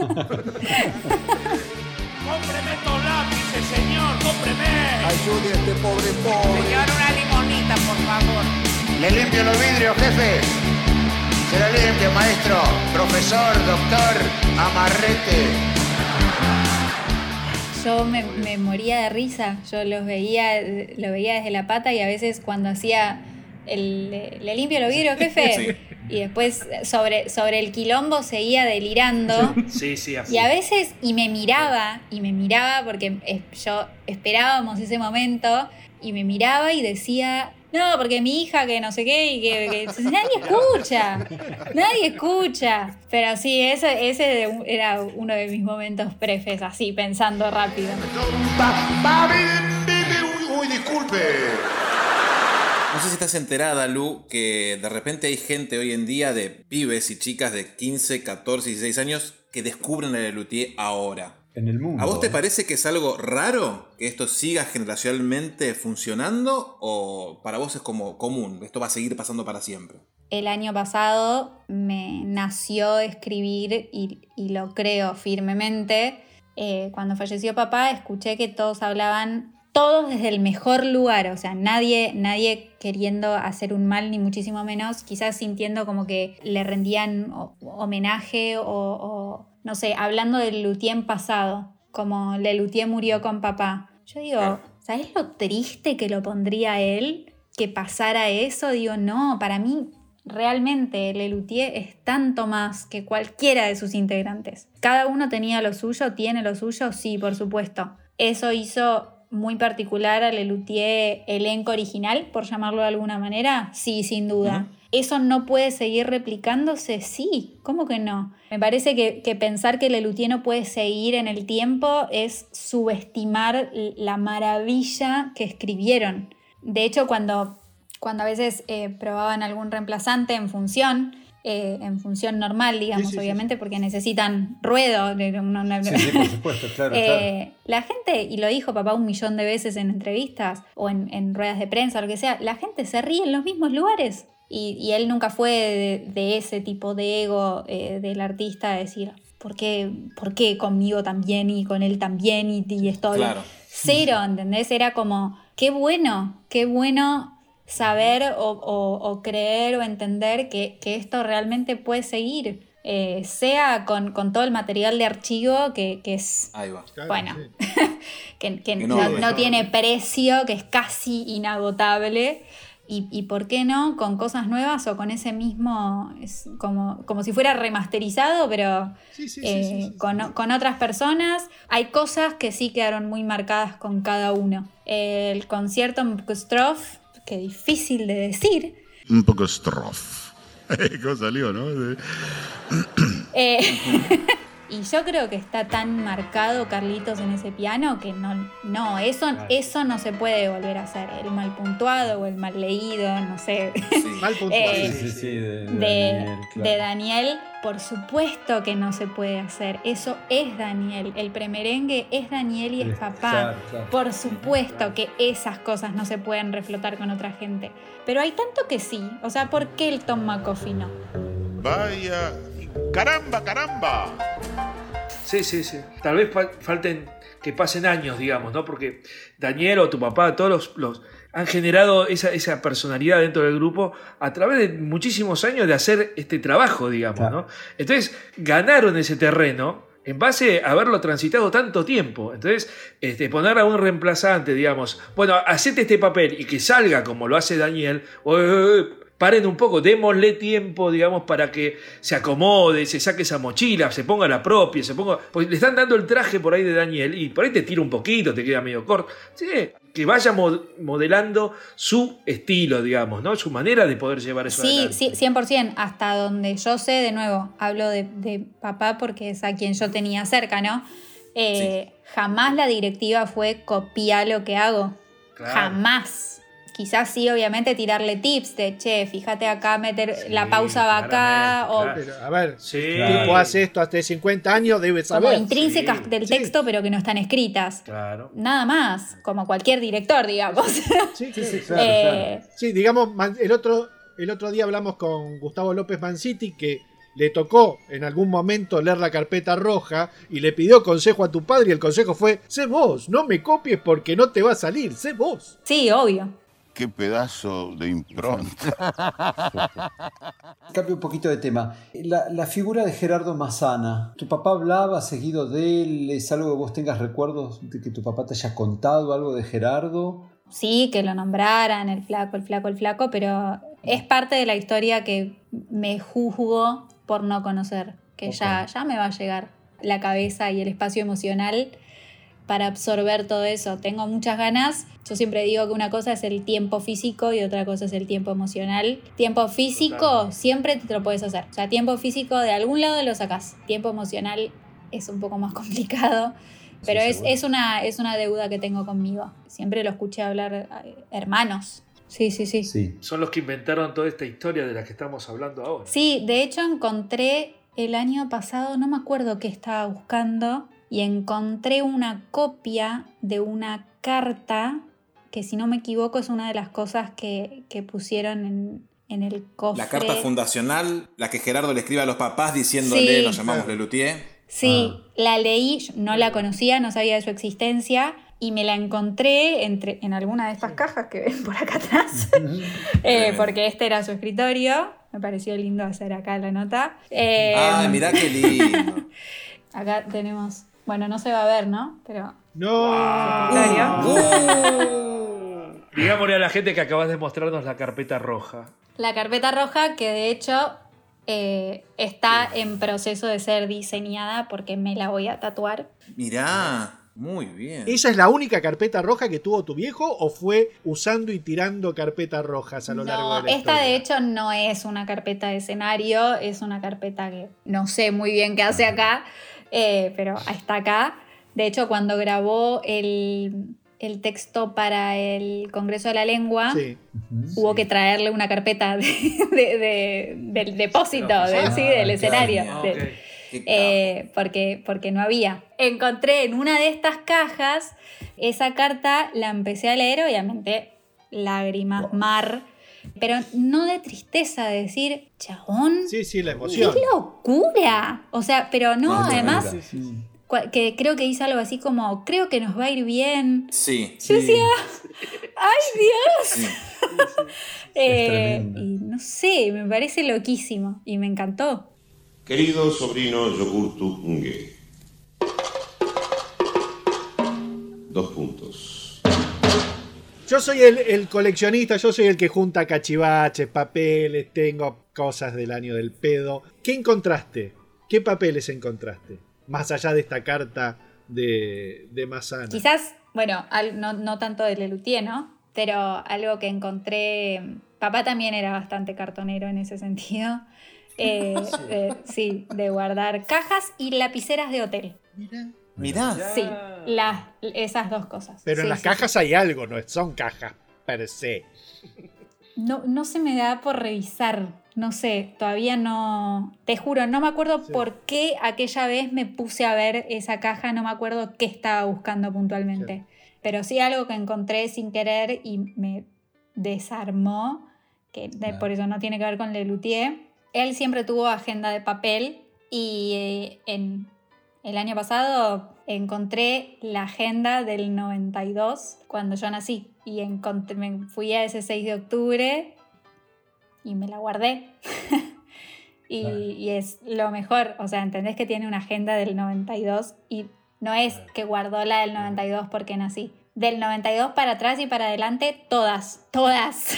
Cómpreme estos lápices, señor, cómpreme. Ayude a este pobre pobre. Señor, una limonita, por favor. Le limpio los vidrios, jefe. Se lo limpio, maestro, profesor, doctor, amarrete. Yo me, me moría de risa, yo los veía, lo veía desde la pata y a veces cuando hacía el, le limpio los vidrios, jefe, y después sobre, sobre el quilombo seguía delirando. Sí, sí, así. Y a veces, y me miraba, y me miraba porque eh, yo esperábamos ese momento, y me miraba y decía, no, porque mi hija que no sé qué, y que, que- nadie escucha, nadie escucha. Pero sí, ese, ese era uno de mis momentos prefes, así, pensando rápido. Uy, disculpe. No sé si estás enterada, Lu, que de repente hay gente hoy en día de pibes y chicas de 15, 14, 16 años que descubren el Lelutier ahora. En el mundo. ¿A vos te parece que es algo raro que esto siga generacionalmente funcionando o para vos es como común? Esto va a seguir pasando para siempre. El año pasado me nació escribir y, y lo creo firmemente. Eh, cuando falleció papá, escuché que todos hablaban, todos desde el mejor lugar, o sea, nadie, nadie queriendo hacer un mal, ni muchísimo menos, quizás sintiendo como que le rendían o- homenaje o, o, no sé, hablando del Lutien pasado, como Le Lutien murió con papá. Yo digo, ¿sabes lo triste que lo pondría él? Que pasara eso, digo, no, para mí realmente Lelutier es tanto más que cualquiera de sus integrantes. Cada uno tenía lo suyo, tiene lo suyo, sí, por supuesto. Eso hizo muy particular a Lelutier elenco original, por llamarlo de alguna manera, sí, sin duda. ¿Eso no puede seguir replicándose? Sí, ¿cómo que no? Me parece que, que pensar que Lelutier no puede seguir en el tiempo es subestimar la maravilla que escribieron. De hecho, cuando, cuando a veces eh, probaban algún reemplazante en función, eh, en función normal, digamos, Sí, sí, sí, obviamente, porque necesitan ruedo. de una- una- Sí, sí, por supuesto, claro, Eh, La gente, y lo dijo papá un millón de veces en entrevistas o en, en ruedas de prensa, lo que sea, la gente se ríe en los mismos lugares. Y, y él nunca fue de, de ese tipo de ego eh, del artista, de decir, ¿por qué, ¿por qué conmigo también y con él también y, y estoy Claro. cero? ¿Entendés? Era como, qué bueno, qué bueno saber o, o- o creer o entender que, que esto realmente puede seguir. eh, sea con, con todo el material de archivo que, que es Ahí va. bueno, que, que Que no, no, no no. tiene precio, que es casi inagotable. Y, y por qué no con cosas nuevas o con ese mismo, es como, como si fuera remasterizado, pero eh, con, con otras personas. Hay cosas que sí quedaron muy marcadas con cada uno. El concierto Mkustrof, que difícil de decir, Un poco strof. ¿Cómo salió, no? Eh, y yo creo que está tan marcado Carlitos en ese piano que no, no eso, eso no se puede volver a hacer. El mal puntuado o el mal leído, no sé. Mal Eh, Sí, sí, sí, de, de de, Daniel, claro. de Daniel, por supuesto que no se puede hacer. Eso es Daniel. El premerengue es Daniel y es Es- papá. claro, claro. Por supuesto que esas cosas no se pueden reflotar con otra gente. Pero hay tanto que sí. O sea, ¿por qué el Tom McCoffey no? Vaya. Caramba, caramba. Sí, sí, sí. Tal vez fa- falten que pasen años, digamos, ¿no? Porque Daniel o tu papá, todos los, los han generado esa, esa, personalidad dentro del grupo a través de muchísimos años de hacer este trabajo, digamos, ¿no? Entonces, ganaron ese terreno en base a haberlo transitado tanto tiempo. Entonces, este, poner a un reemplazante, digamos, bueno, hacete este papel y que salga como lo hace Daniel, paren un poco, démosle tiempo, digamos, para que se acomode, se saque esa mochila, se ponga la propia, se ponga. Pues le están dando el traje por ahí de Daniel y por ahí te tira un poquito, te queda medio corto. Sí, que vaya modelando su estilo, digamos, ¿no? Su manera de poder llevar eso sí, adelante. Sí, 100%. Hasta donde yo sé, de nuevo, hablo de, papá porque es a quien yo tenía cerca, ¿no? Eh, jamás la directiva fue copiar lo que hago. Jamás quizás sí, obviamente, tirarle tips de, che, fíjate acá, meter la pausa va acá. O, a ver, si tipo hace esto hace 50 años, debe saber. Como intrínsecas del texto, pero que no están escritas. Claro. Nada más, como cualquier director, digamos. Sí, sí, sí, eh, sí digamos, el otro, el otro día hablamos con Gustavo López Manciti que le tocó en algún momento leer la carpeta roja y le pidió consejo a tu padre y el consejo fue, sé vos, no me copies porque no te va a salir, sé vos. Sí, obvio. Qué pedazo de impronta. Cambio un poquito de tema. La, figura de Gerardo Mazana, ¿tu papá hablaba seguido de él? ¿Es algo que vos tengas recuerdos de que tu papá te haya contado algo de Gerardo? Sí, que lo nombraran, el flaco, el flaco, el flaco, pero es parte de la historia que me juzgo por no conocer, que ya, ya me va a llegar la cabeza y el espacio emocional para absorber todo eso. Tengo muchas ganas. Yo siempre digo que una cosa es el tiempo físico y otra cosa es el tiempo emocional. Tiempo físico siempre te lo puedes hacer. O sea, tiempo físico de algún lado lo sacas. Tiempo emocional es un poco más complicado. Pero es, es, una, es una deuda que tengo conmigo. Siempre lo escuché hablar eh, hermanos. Sí, sí, sí, sí. Son los que inventaron toda esta historia de la que estamos hablando ahora. Sí, de hecho encontré el año pasado, no me acuerdo qué estaba buscando, y encontré una copia de una carta que si no me equivoco es una de las cosas que, pusieron en, el cofre. La carta fundacional, la que Gerardo le escribe a los papás diciéndole, nos llamamos Lelutier. Sí, ah. la leí, no la conocía, no sabía de su existencia y me la encontré entre, en alguna de estas cajas que ven por acá atrás, eh, porque este era su escritorio. Me pareció lindo hacer acá la nota. Eh, ah, mirá qué lindo. acá tenemos bueno, no se va a ver, ¿no? Pero. ¡No! Digámosle a la gente que acabas de mostrarnos la carpeta roja. La carpeta roja que de hecho eh, está en proceso de ser diseñada porque me la voy a tatuar. Mirá. Muy bien. ¿Esa es la única carpeta roja que tuvo tu viejo o fue usando y tirando carpetas rojas a lo largo de la esta de hecho no es una carpeta de escenario, es una carpeta que no sé muy bien qué hace acá, eh, pero está acá. De hecho, cuando grabó el, texto para el Congreso de la Lengua, hubo que traerle una carpeta del depósito, del escenario. Eh, porque, porque no había. Encontré en una de estas cajas esa carta, la empecé a leer, obviamente, lágrimas, mar pero no de tristeza, de decir, chabón. Sí, sí, la emoción. ¡Qué locura! O sea, pero no, además, que creo que dice algo así como, creo que nos va a ir bien. Sí. Yo decía, ¡ay Dios! Eh, y no sé, me parece loquísimo y me encantó. Querido sobrino Yogurtu Unge. Dos puntos. Yo soy el, coleccionista, yo soy el que junta cachivaches, papeles, tengo cosas del año del pedo. ¿Qué encontraste? ¿Qué papeles encontraste? Más allá de esta carta de, de Mazana. Quizás, bueno, no, tanto de Lelutier, ¿no? Pero algo que encontré. Papá también era bastante cartonero en ese sentido. Eh, sí, de guardar cajas y lapiceras de hotel. Mira. Mirá. Sí, esas dos cosas. Pero en las cajas hay algo, no son cajas per se. No, no se me da por revisar. No sé, todavía no. Te juro, no me acuerdo por qué aquella vez me puse a ver esa caja, no me acuerdo qué estaba buscando puntualmente. Pero sí algo que encontré sin querer y me desarmó, que por eso no tiene que ver con Lelutier. Él siempre tuvo agenda de papel y eh, en El año pasado encontré la agenda del 92 cuando yo nací y encontré, me fui a ese 6 de octubre y me la guardé. y, y es lo mejor, o sea, entendés que tiene una agenda del 92 y no es que guardó la del 92 porque nací. Del 92 para atrás y para adelante, todas, todas.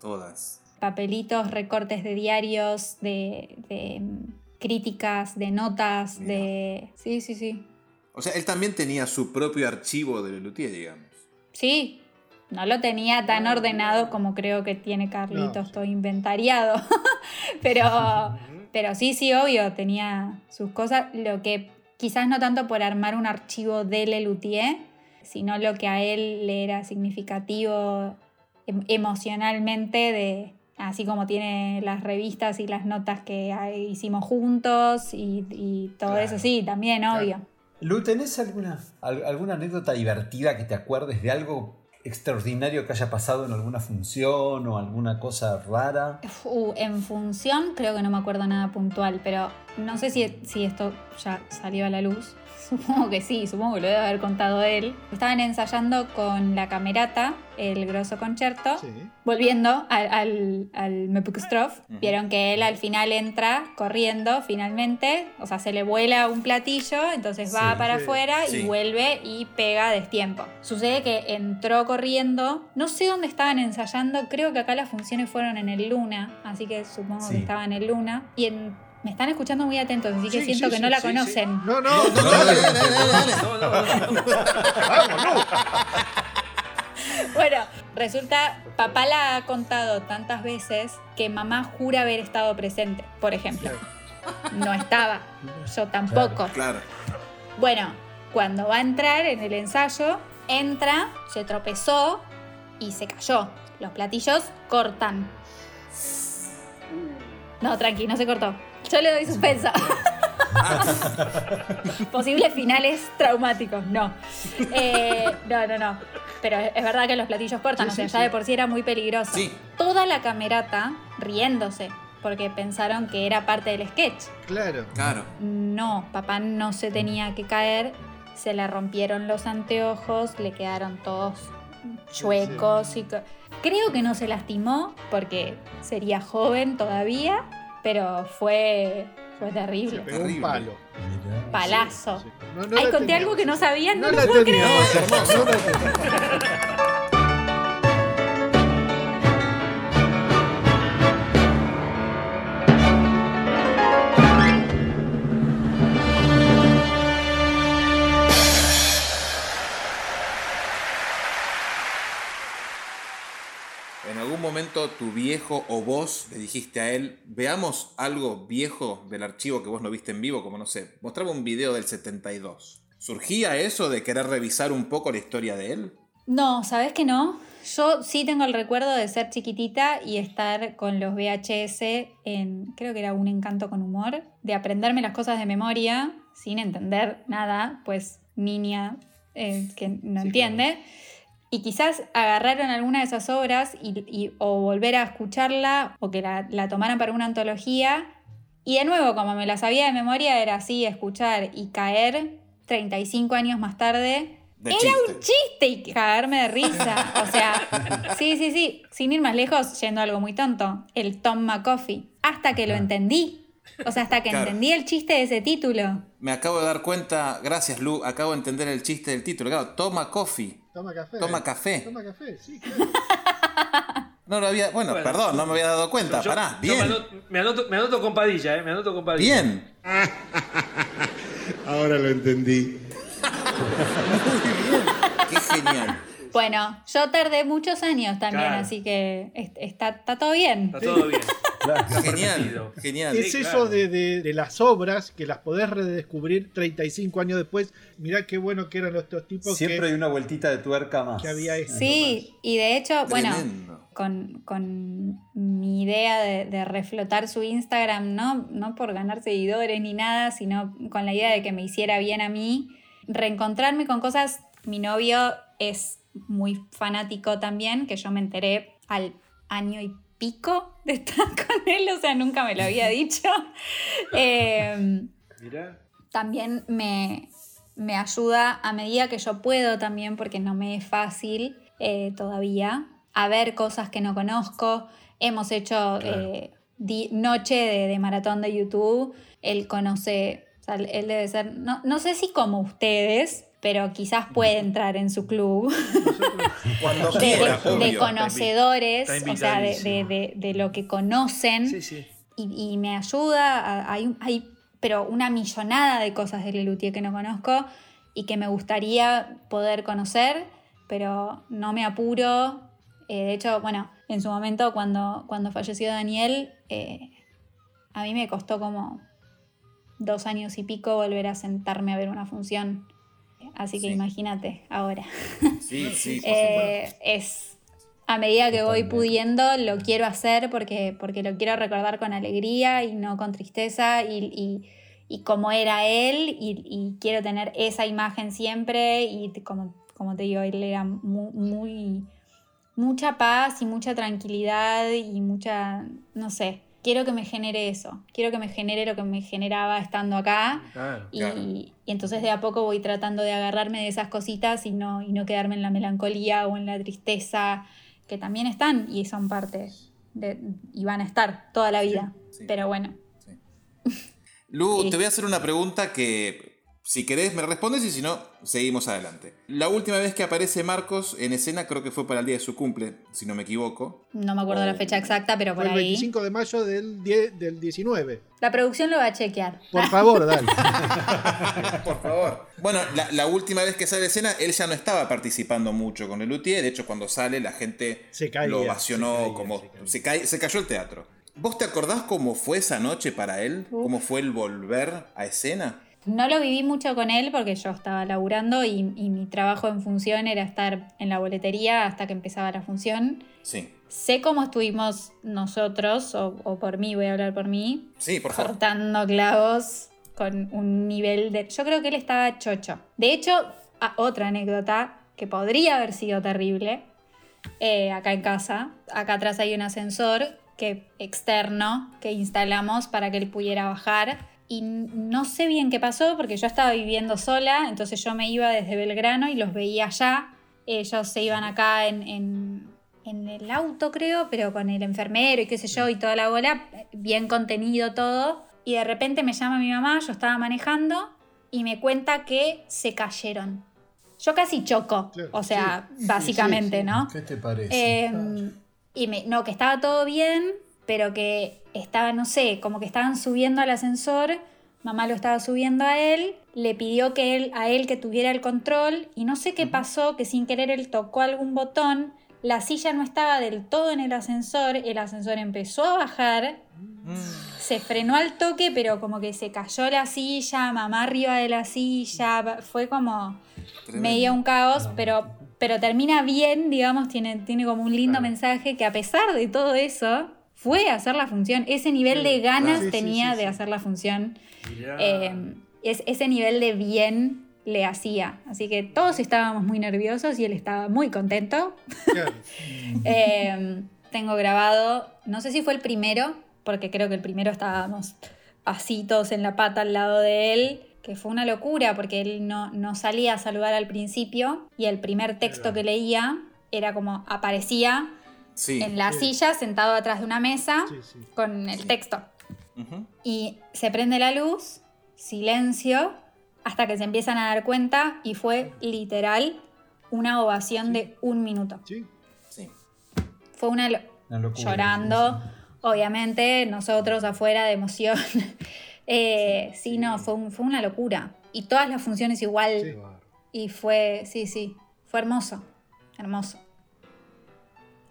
Todas. Papelitos, recortes de diarios, de, de, críticas, de notas, de... Sí, sí, sí. O sea, él también tenía su propio archivo de Lelutier, digamos. Sí, no lo tenía tan ordenado como creo que tiene Carlitos, todo inventariado. pero, pero sí, sí, obvio, tenía sus cosas. Lo que quizás no tanto por armar un archivo de Lelutier, sino lo que a él le era significativo em- emocionalmente de así como tiene las revistas y las notas que ah, hicimos juntos y, y todo eso, sí, también, obvio. Lu, ¿tenés alguna, al- alguna anécdota divertida que te acuerdes de algo extraordinario que haya pasado en alguna función o alguna cosa rara? Uh, en función creo que no me acuerdo nada puntual, pero no sé si, si esto ya salió a la luz. Supongo que sí, supongo que lo debe haber contado él. Estaban ensayando con la camerata, el grosso concierto, volviendo al, al, al. Vieron que él al final entra corriendo finalmente, o sea, se le vuela un platillo, entonces va Sí, para sí. afuera y Sí. vuelve y pega a destiempo. Sucede que entró corriendo, no sé dónde estaban ensayando, creo que acá las funciones fueron en el Luna, así que supongo que Sí. estaba en el Luna. Y en- me están escuchando muy atentos, así que Sí, siento sí, que no la sí, conocen. sí. No, no, no, dale, dale, Bueno, resulta, papá la ha contado tantas veces que mamá jura haber estado presente, por ejemplo. No estaba, yo tampoco. Claro. Bueno, cuando va a entrar en el ensayo, entra, se tropezó y se cayó. Los platillos cortan. No, tranqui, no se cortó. Yo le doy suspensa. Posibles finales traumáticos, no. Eh, no, no, no. Pero es verdad que los platillos cortan, Sí, o sea, sí, ya sí. de por sí era muy peligroso. Sí. Toda la camerata riéndose, porque pensaron que era parte del sketch. Claro. Claro. No, papá no se tenía que caer, se le rompieron los anteojos, le quedaron todos chuecos y creo que no se lastimó porque sería joven todavía, pero fue fue terrible. Pegó un palo. Palazo. No, no Ay, conté tenía. algo que no sabían, no, No lo puedo creer. Momento tu viejo o vos le dijiste a él, veamos algo viejo del archivo que vos no viste en vivo, como no sé, mostraba un video del 72? ¿Surgía eso de querer revisar un poco la historia de él? No, ¿sabes que no? Yo sí tengo el recuerdo de ser chiquitita y estar con los VHS en, creo que era un encanto con humor, de aprenderme las cosas de memoria sin entender nada, pues niña eh, que no entiende. Y quizás agarraron alguna de esas obras y, y- o volver a escucharla o que la, la tomaran para una antología. Y de nuevo, como me la sabía de memoria, era así, escuchar y caer 35 años más tarde. De era chiste. un chiste y cagarme de risa. O sea, sí, sí, sí. Sin ir más lejos, yendo a algo muy tonto. El Tom McCoffey. Hasta que lo entendí. O sea, hasta que Claro. entendí el chiste de ese título. Me acabo de dar cuenta, gracias Lu, acabo de entender el chiste del título. Claro, toma coffee. Toma café. Toma café. Toma café, sí, claro. No lo había. Bueno, Bueno. perdón, no me había dado cuenta. Yo- Pará, bien. me, anoto, me, anoto, me anoto con Padilla, ¿eh? Me anoto con Padilla. Bien. Ahora lo entendí. Qué genial. Bueno, yo tardé muchos años también, Claro. así que est- está, está todo bien. Está todo bien. Genial, genial. Es eso de, de- de las obras que las podés redescubrir 35 años después. Mirá qué bueno que eran estos tipos Siempre que, hay una vueltita de tuerca más. que había esto. Sí, y de hecho, bueno, con, con mi idea de, de reflotar su Instagram, ¿no? no por ganar seguidores ni nada, sino con la idea de que me hiciera bien a mí, reencontrarme con cosas. Mi novio es muy fanático también, que yo me enteré al año y pico de estar con él, o sea, nunca me lo había dicho. Eh, Mirá. también me, me ayuda a medida que yo puedo también, porque no me es fácil eh, todavía, a ver cosas que no conozco. Hemos hecho eh, di- noche de, de maratón de YouTube. Él conoce, o sea, él debe ser, no, no sé si como ustedes, pero quizás puede entrar en su club. De, quiera, de- de obvio. conocedores, Está o sea, de, de- de- de lo que conocen. Sí, sí. Y, y me ayuda, hay, hay pero una millonada de cosas de Lelutier que no conozco y que me gustaría poder conocer, pero no me apuro. Eh, de hecho, bueno, en su momento cuando, cuando falleció Daniel, eh, a mí me costó como dos años y pico volver a sentarme a ver una función. Así que Sí. imagínate ahora. Sí, sí, por Eh, es a medida que voy pudiendo, lo quiero hacer porque, porque lo quiero recordar con alegría y no con tristeza y, y- y como era él y, y quiero tener esa imagen siempre y como, como te digo, él era mu- muy, mucha paz y mucha tranquilidad y mucha, no sé, quiero que me genere eso, quiero que me genere lo que me generaba estando acá Claro. y, Claro. y entonces de a poco voy tratando de agarrarme de esas cositas y no, y no quedarme en la melancolía o en la tristeza, que también están y son parte de, y van a estar toda la vida. sí. Pero bueno, Lu, te voy a hacer una pregunta que, si querés, me respondes y si no, seguimos adelante. La última vez que aparece Marcos en escena creo que fue para el día de su cumple, si no me equivoco. no me acuerdo la fecha exacta, pero por Fue el ahí. 25 de mayo del, 10 del 19. La producción lo va a chequear. Por favor, dale. Por favor. Bueno, la, la última vez que sale de escena, él ya no estaba participando mucho con el Luthier. De hecho, cuando sale, la gente Se caía, lo ovacionó se caía, como. se caía. Se, cae- se cayó el teatro. ¿Vos te acordás cómo fue esa noche para él? ¿Cómo fue el volver a escena? No lo viví mucho con él porque yo estaba laburando y, y mi trabajo en función era estar en la boletería hasta que empezaba la función. Sí. Sé cómo estuvimos nosotros, o, o por mí, voy a hablar por mí, Sí, por favor. cortando clavos con un nivel de... Yo creo que él estaba chocho. De hecho, a- otra anécdota que podría haber sido terrible, eh, acá en casa, acá atrás hay un ascensor que, externo que instalamos para que él pudiera bajar. Y no sé bien qué pasó porque yo estaba viviendo sola, entonces yo me iba desde Belgrano y los veía allá. Ellos se iban acá en, en- en el auto, creo, pero con el enfermero y qué sé yo, y toda la bola, bien contenido todo. Y de repente me llama mi mamá, yo estaba manejando, y me cuenta que se cayeron. Yo casi choco, Claro, o sea, sí, básicamente, sí, sí. ¿no? ¿Qué te parece? Eh, y me, no, que estaba todo bien, pero que estaba, no sé, como que estaban subiendo al ascensor, mamá lo estaba subiendo a él, le pidió que él, a él que tuviera el control y no sé qué pasó, que sin querer él tocó algún botón, la silla no estaba del todo en el ascensor, el ascensor empezó a bajar, se frenó al toque, pero como que se cayó la silla, mamá arriba de la silla, fue como medio un caos, pero, pero termina bien, digamos, tiene, tiene como un lindo mensaje que a pesar de todo eso, fue a hacer la función. Ese nivel de ganas Sí, sí, tenía sí, de hacer la función. Eh, es, ese nivel de bien le hacía. Así que todos estábamos muy nerviosos y él estaba muy contento. Claro. Eh, tengo grabado, no sé si fue el primero, porque creo que el primero estábamos así todos en la pata al lado de él, que fue una locura porque él no, no salía a saludar al principio y el primer texto que leía era como aparecía Sí. en la silla sentado atrás de una mesa Sí, sí. con el texto. Y se prende la luz, silencio, hasta que se empiezan a dar cuenta y fue literal una ovación de un minuto. Sí. Sí. Fue una, lo- Una locura, llorando, obviamente, nosotros afuera de emoción. Eh, sí, no, fue, un- fue una locura. Y todas las funciones igual. Sí. Y fue, sí, sí, fue hermoso, hermoso.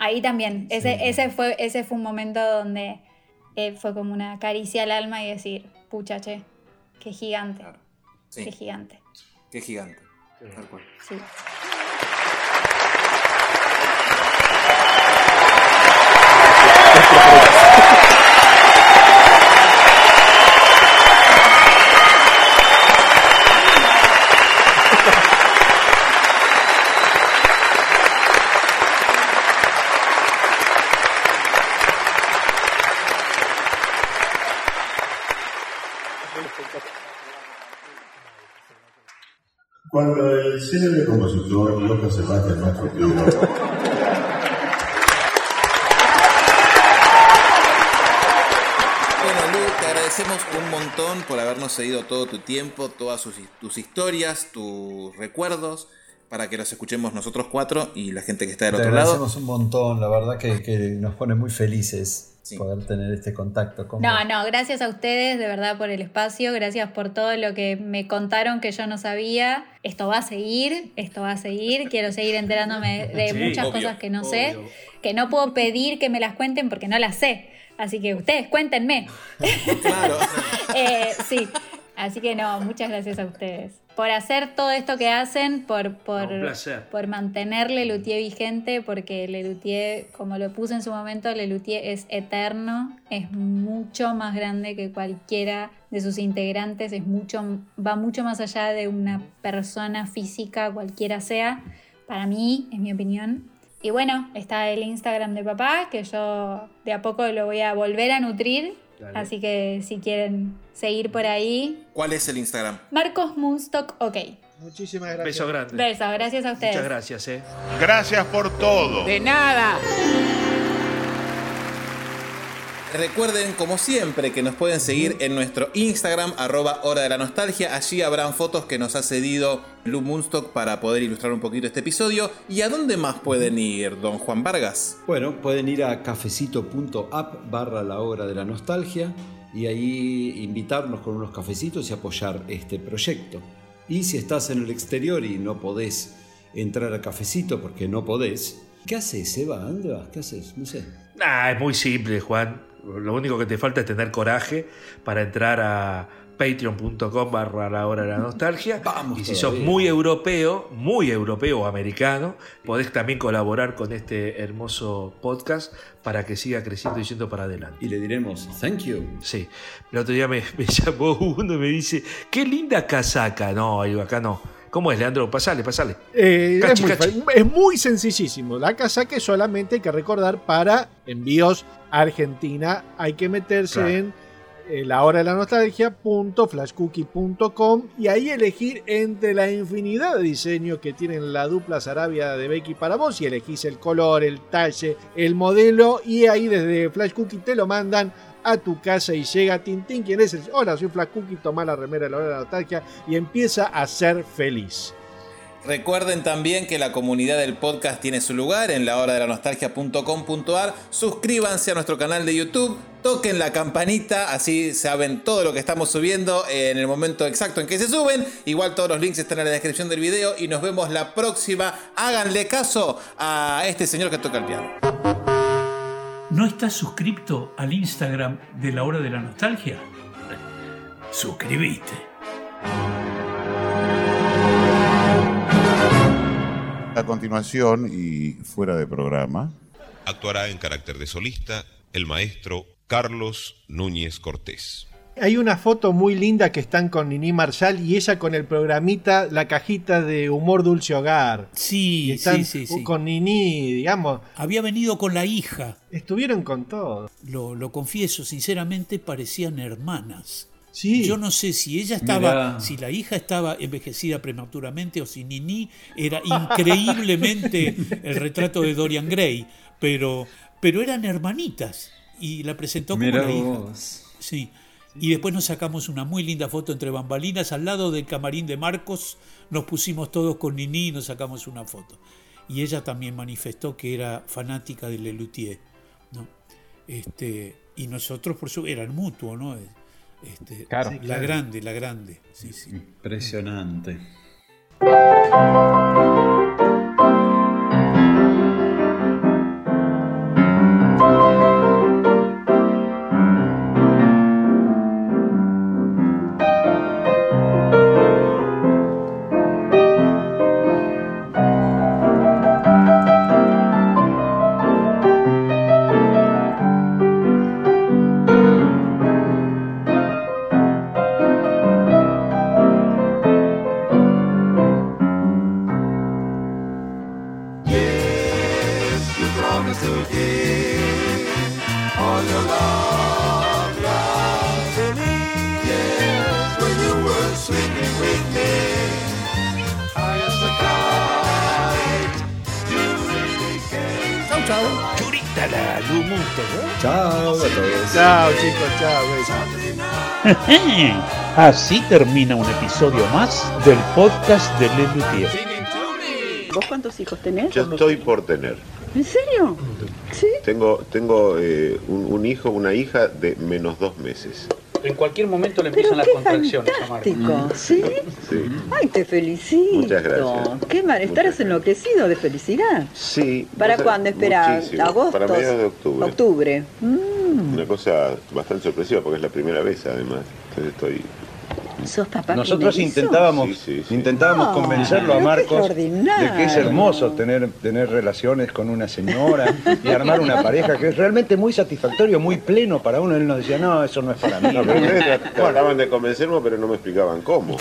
Ahí también, ese, ese, fue, ese fue un momento donde eh, fue como una caricia al alma y decir, pucha, che, qué gigante, Claro. qué gigante. Qué gigante. Tal cual. Sí. Cuando el célebre compositor Bueno, Lu, te agradecemos un montón por habernos cedido todo tu tiempo, todas sus- tus historias, tus recuerdos, para que los escuchemos nosotros cuatro y la gente que está del Te otro lado. agradecemos un montón, la verdad que, que nos pone muy felices poder tener este contacto con No, vos. no, gracias a ustedes de verdad por el espacio, gracias por todo lo que me contaron que yo no sabía. Esto va a seguir, esto va a seguir, quiero seguir enterándome de Sí, muchas obvio, cosas que no obvio. sé, que no puedo pedir que me las cuenten porque no las sé. Así que ustedes cuéntenme. Eh, sí, así que no, muchas gracias a ustedes. Por hacer todo esto que hacen, por, por, por mantener Lelutier vigente, porque Lelutier, como lo puse en su momento, Lelutier es eterno, es mucho más grande que cualquiera de sus integrantes, es mucho, va mucho más allá de una persona física, cualquiera sea, para mí, en mi opinión. Y bueno, está el Instagram de papá, que yo de a poco lo voy a volver a nutrir, Dale. así que si quieren seguir por ahí, ¿Cuál es el Instagram? Marcos Moonstock, ok. Muchísimas gracias. Beso grande. Besos, gracias a ustedes. Muchas gracias, eh. Gracias por todo. De nada. Recuerden, como siempre, que nos pueden seguir en nuestro Instagram, arroba hora de la nostalgia. Allí habrán fotos que nos ha cedido Lu Moonstock para poder ilustrar un poquito este episodio. ¿Y a dónde más pueden ir, don Juan Vargas? Bueno, pueden ir a cafecito.app barra la hora de la nostalgia y ahí invitarnos con unos cafecitos y apoyar este proyecto. Y si estás en el exterior y no podés entrar a cafecito porque no podés, ¿qué haces, Eva? ¿A ¿Dónde vas? ¿Qué haces? No sé. Ah, es muy simple, Juan. Lo único que te falta es tener coraje para entrar a patreon.com barra la hora de la nostalgia. y si sos todavía. muy europeo, muy europeo o americano, podés también colaborar con este hermoso podcast para que siga creciendo y yendo para adelante. Y le diremos, thank you. Sí. El otro día me, me llamó uno y me dice, qué linda casaca. No, digo, acá no. ¿Cómo es, Leandro? Pasale, pasale. Eh, es, muy, cachi. fa- es muy sencillísimo. La casaca solamente hay que recordar para envíos a Argentina. Hay que meterse Claro. en eh, la hora de la nostalgia.flashcookie.com y ahí elegir entre la infinidad de diseños que tienen la dupla Sarabia de Becky para vos y elegís el color, el talle, el modelo y ahí desde Flash Cookie te lo mandan a tu casa y llega Tintín, quien es el... Hola, soy Flash Cookie, toma la remera de la hora de la nostalgia y empieza a ser feliz. Recuerden también que la comunidad del podcast tiene su lugar en la hora de la nostalgia.com.ar. Suscríbanse a nuestro canal de YouTube, toquen la campanita, así saben todo lo que estamos subiendo en el momento exacto en que se suben. Igual todos los links están en la descripción del video y nos vemos la próxima. Háganle caso a este señor que toca el piano. ¿No estás suscripto al Instagram de la hora de la nostalgia? Suscribiste. A continuación y fuera de programa, Actuará en carácter de solista el maestro Carlos Núñez Cortés. Hay una foto muy linda que están con Nini Marshall y ella con el programita, la cajita de humor dulce hogar. Sí, Y están sí, sí, sí. Con Nini, digamos. Había venido con la hija. Estuvieron con todo. Lo, lo confieso, sinceramente parecían hermanas. Sí. Yo no sé si ella estaba, Mirá. si la hija estaba envejecida prematuramente o si Nini era increíblemente el retrato de Dorian Gray, pero, pero eran hermanitas y la presentó como Mirá la hija. Sí. Y después nos sacamos una muy linda foto entre bambalinas al lado del camarín de Marcos. Nos pusimos todos con Nini y nos sacamos una foto. Y ella también manifestó que era fanática de Lelutier. ¿no? Este, y nosotros, por su eran mutuo, ¿no? Este, Claro. La claro. grande, la grande. Sí, sí. Impresionante. Así termina un episodio más del podcast de Le Luthier. ¿Vos cuántos hijos tenés? Yo estoy por tener. ¿En serio? ¿Sí? Tengo, tengo eh, un, un hijo, una hija de menos dos meses. En cualquier momento le Pero qué fantástico, ¿sí? Sí. Ay, te felicito. Muchas gracias. Qué mal, estarás enloquecido de felicidad. Sí. ¿Para cuándo muchísimo. ¿Agosto? Para mediados de octubre. Octubre. Mm, Una cosa bastante sorpresiva porque es la primera vez además. Entonces estoy... ¿Sos papá Nosotros primerizo? intentábamos, Sí, sí, sí. intentábamos convencerlo a Marcos de que es hermoso tener, tener relaciones con una señora y armar una pareja que es realmente muy satisfactorio, muy pleno para uno. Él nos decía, no, eso no es para mí. No, trataban de convencerme pero no me explicaban cómo.